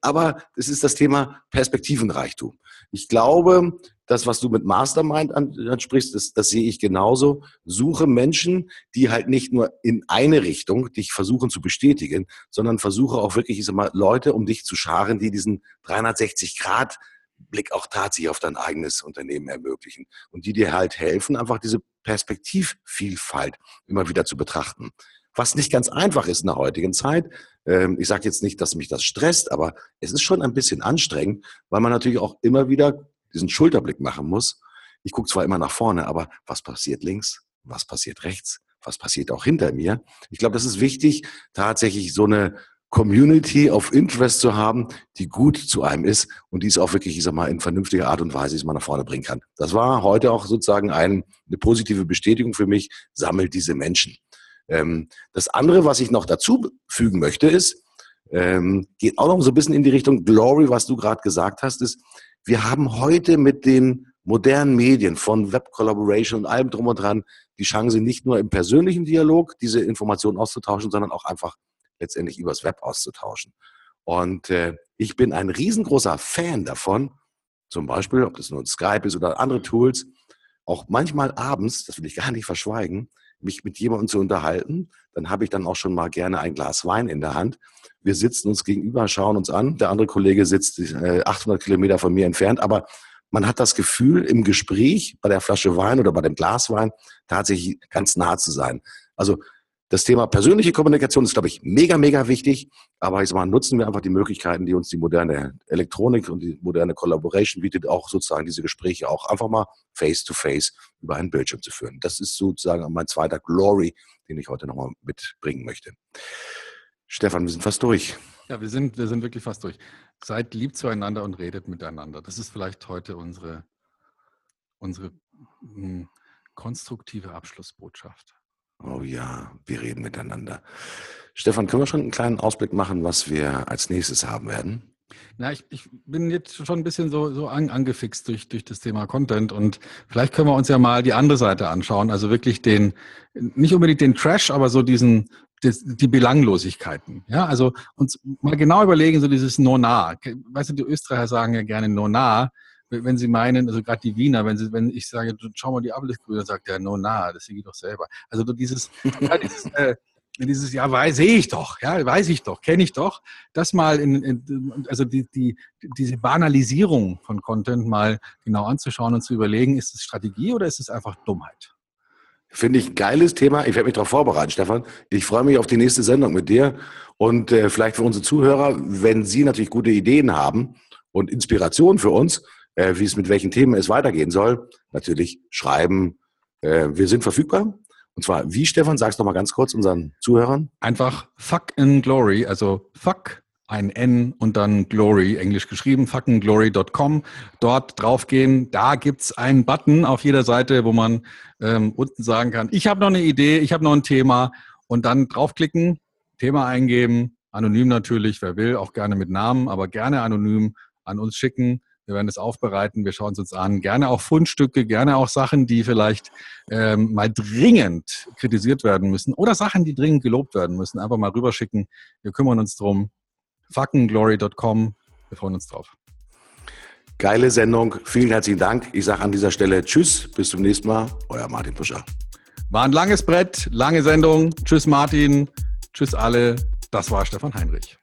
Aber es ist das Thema Perspektivenreichtum. Ich glaube, das, was du mit Mastermind ansprichst, das, das sehe ich genauso. Suche Menschen, die halt nicht nur in eine Richtung dich versuchen zu bestätigen, sondern versuche auch wirklich, ich sag mal, Leute um dich zu scharen, die diesen 360 Grad Blick auch tatsächlich auf dein eigenes Unternehmen ermöglichen und die dir halt helfen, einfach diese Perspektivvielfalt immer wieder zu betrachten. Was nicht ganz einfach ist in der heutigen Zeit. Ähm, ich sage jetzt nicht, dass mich das stresst, aber es ist schon ein bisschen anstrengend, weil man natürlich auch immer wieder diesen Schulterblick machen muss. Ich gucke zwar immer nach vorne, aber was passiert links? Was passiert rechts? Was passiert auch hinter mir? Ich glaube, das ist wichtig, tatsächlich so eine Community of Interest zu haben, die gut zu einem ist und die es auch wirklich, ich sag mal, in vernünftiger Art und Weise, die man nach vorne bringen kann. Das war heute auch sozusagen ein, eine positive Bestätigung für mich. Sammelt diese Menschen. Ähm, das andere, was ich noch dazu fügen möchte, ist, ähm, geht auch noch so ein bisschen in die Richtung Glory, was du gerade gesagt hast, ist, wir haben heute mit den modernen Medien von Web Collaboration und allem drum und dran die Chance, nicht nur im persönlichen Dialog diese Informationen auszutauschen, sondern auch einfach letztendlich übers Web auszutauschen. Und äh, ich bin ein riesengroßer Fan davon, zum Beispiel, ob das nur Skype ist oder andere Tools, auch manchmal abends, das will ich gar nicht verschweigen, mich mit jemandem zu unterhalten. Dann habe ich dann auch schon mal gerne ein Glas Wein in der Hand wir sitzen uns gegenüber, schauen uns an. Der andere Kollege sitzt 800 äh, Kilometer von mir entfernt, aber man hat das Gefühl, im Gespräch bei der Flasche Wein oder bei dem Glas Wein tatsächlich ganz nah zu sein. Also das Thema persönliche Kommunikation ist, glaube ich, mega, mega wichtig. Aber ich sag mal, nutzen wir einfach die Möglichkeiten, die uns die moderne Elektronik und die moderne Collaboration bietet, auch sozusagen diese Gespräche auch einfach mal face to face über einen Bildschirm zu führen. Das ist sozusagen mein zweiter Glory, den ich heute nochmal mitbringen möchte. Stefan, wir sind fast durch.
Ja, wir sind, wir sind wirklich fast durch. Seid lieb zueinander und redet miteinander. Das ist vielleicht heute unsere, unsere mh, hm, konstruktive Abschlussbotschaft.
Oh ja, wir reden miteinander. Stefan, können wir schon einen kleinen Ausblick machen, was wir als nächstes haben werden?
Na, ich, ich bin jetzt schon ein bisschen so, so an, angefixt durch, durch das Thema Content und vielleicht können wir uns ja mal die andere Seite anschauen. Also wirklich den, nicht unbedingt den Trash, aber so diesen, die Belanglosigkeiten. Ja, also uns mal genau überlegen, so dieses Nona. Weißt du, die Österreicher sagen ja gerne Nona, wenn sie meinen, also gerade die Wiener, wenn sie, wenn ich sage, schau mal die Ablissbrüder, sagt der Nona, das sehe ich doch selber. Also dieses, ja, dieses, äh, dieses, ja, weiß, sehe ich doch, ja, weiß ich doch, kenne ich doch, das mal in, in also die, die, diese Banalisierung von Content mal genau anzuschauen und zu überlegen, ist es Strategie oder ist es einfach Dummheit?
Finde ich ein geiles Thema. Ich werde mich darauf vorbereiten, Stefan. Ich freue mich auf die nächste Sendung mit dir. Und äh, vielleicht für unsere Zuhörer, wenn Sie natürlich gute Ideen haben und Inspiration für uns, äh, wie es mit welchen Themen es weitergehen soll, natürlich schreiben. Äh, wir sind verfügbar. Und zwar, wie, Stefan, sag's doch mal ganz kurz unseren Zuhörern.
Einfach Fuck in Glory, also Fuck ein N und dann Glory, englisch geschrieben, fuckinglory.com. Dort draufgehen, da gibt's einen Button auf jeder Seite, wo man ähm, unten sagen kann, ich habe noch eine Idee, ich habe noch ein Thema und dann draufklicken, Thema eingeben, anonym natürlich, wer will, auch gerne mit Namen, aber gerne anonym an uns schicken. Wir werden es aufbereiten, wir schauen es uns an. Gerne auch Fundstücke, gerne auch Sachen, die vielleicht ähm, mal dringend kritisiert werden müssen oder Sachen, die dringend gelobt werden müssen. Einfach mal rüberschicken. Wir kümmern uns drum fuckenglory.com. Wir freuen uns drauf.
Geile Sendung. Vielen herzlichen Dank. Ich sage an dieser Stelle Tschüss. Bis zum nächsten Mal. Euer Martin Puscher.
War ein langes Brett, lange Sendung. Tschüss Martin. Tschüss alle. Das war Stefan Heinrich.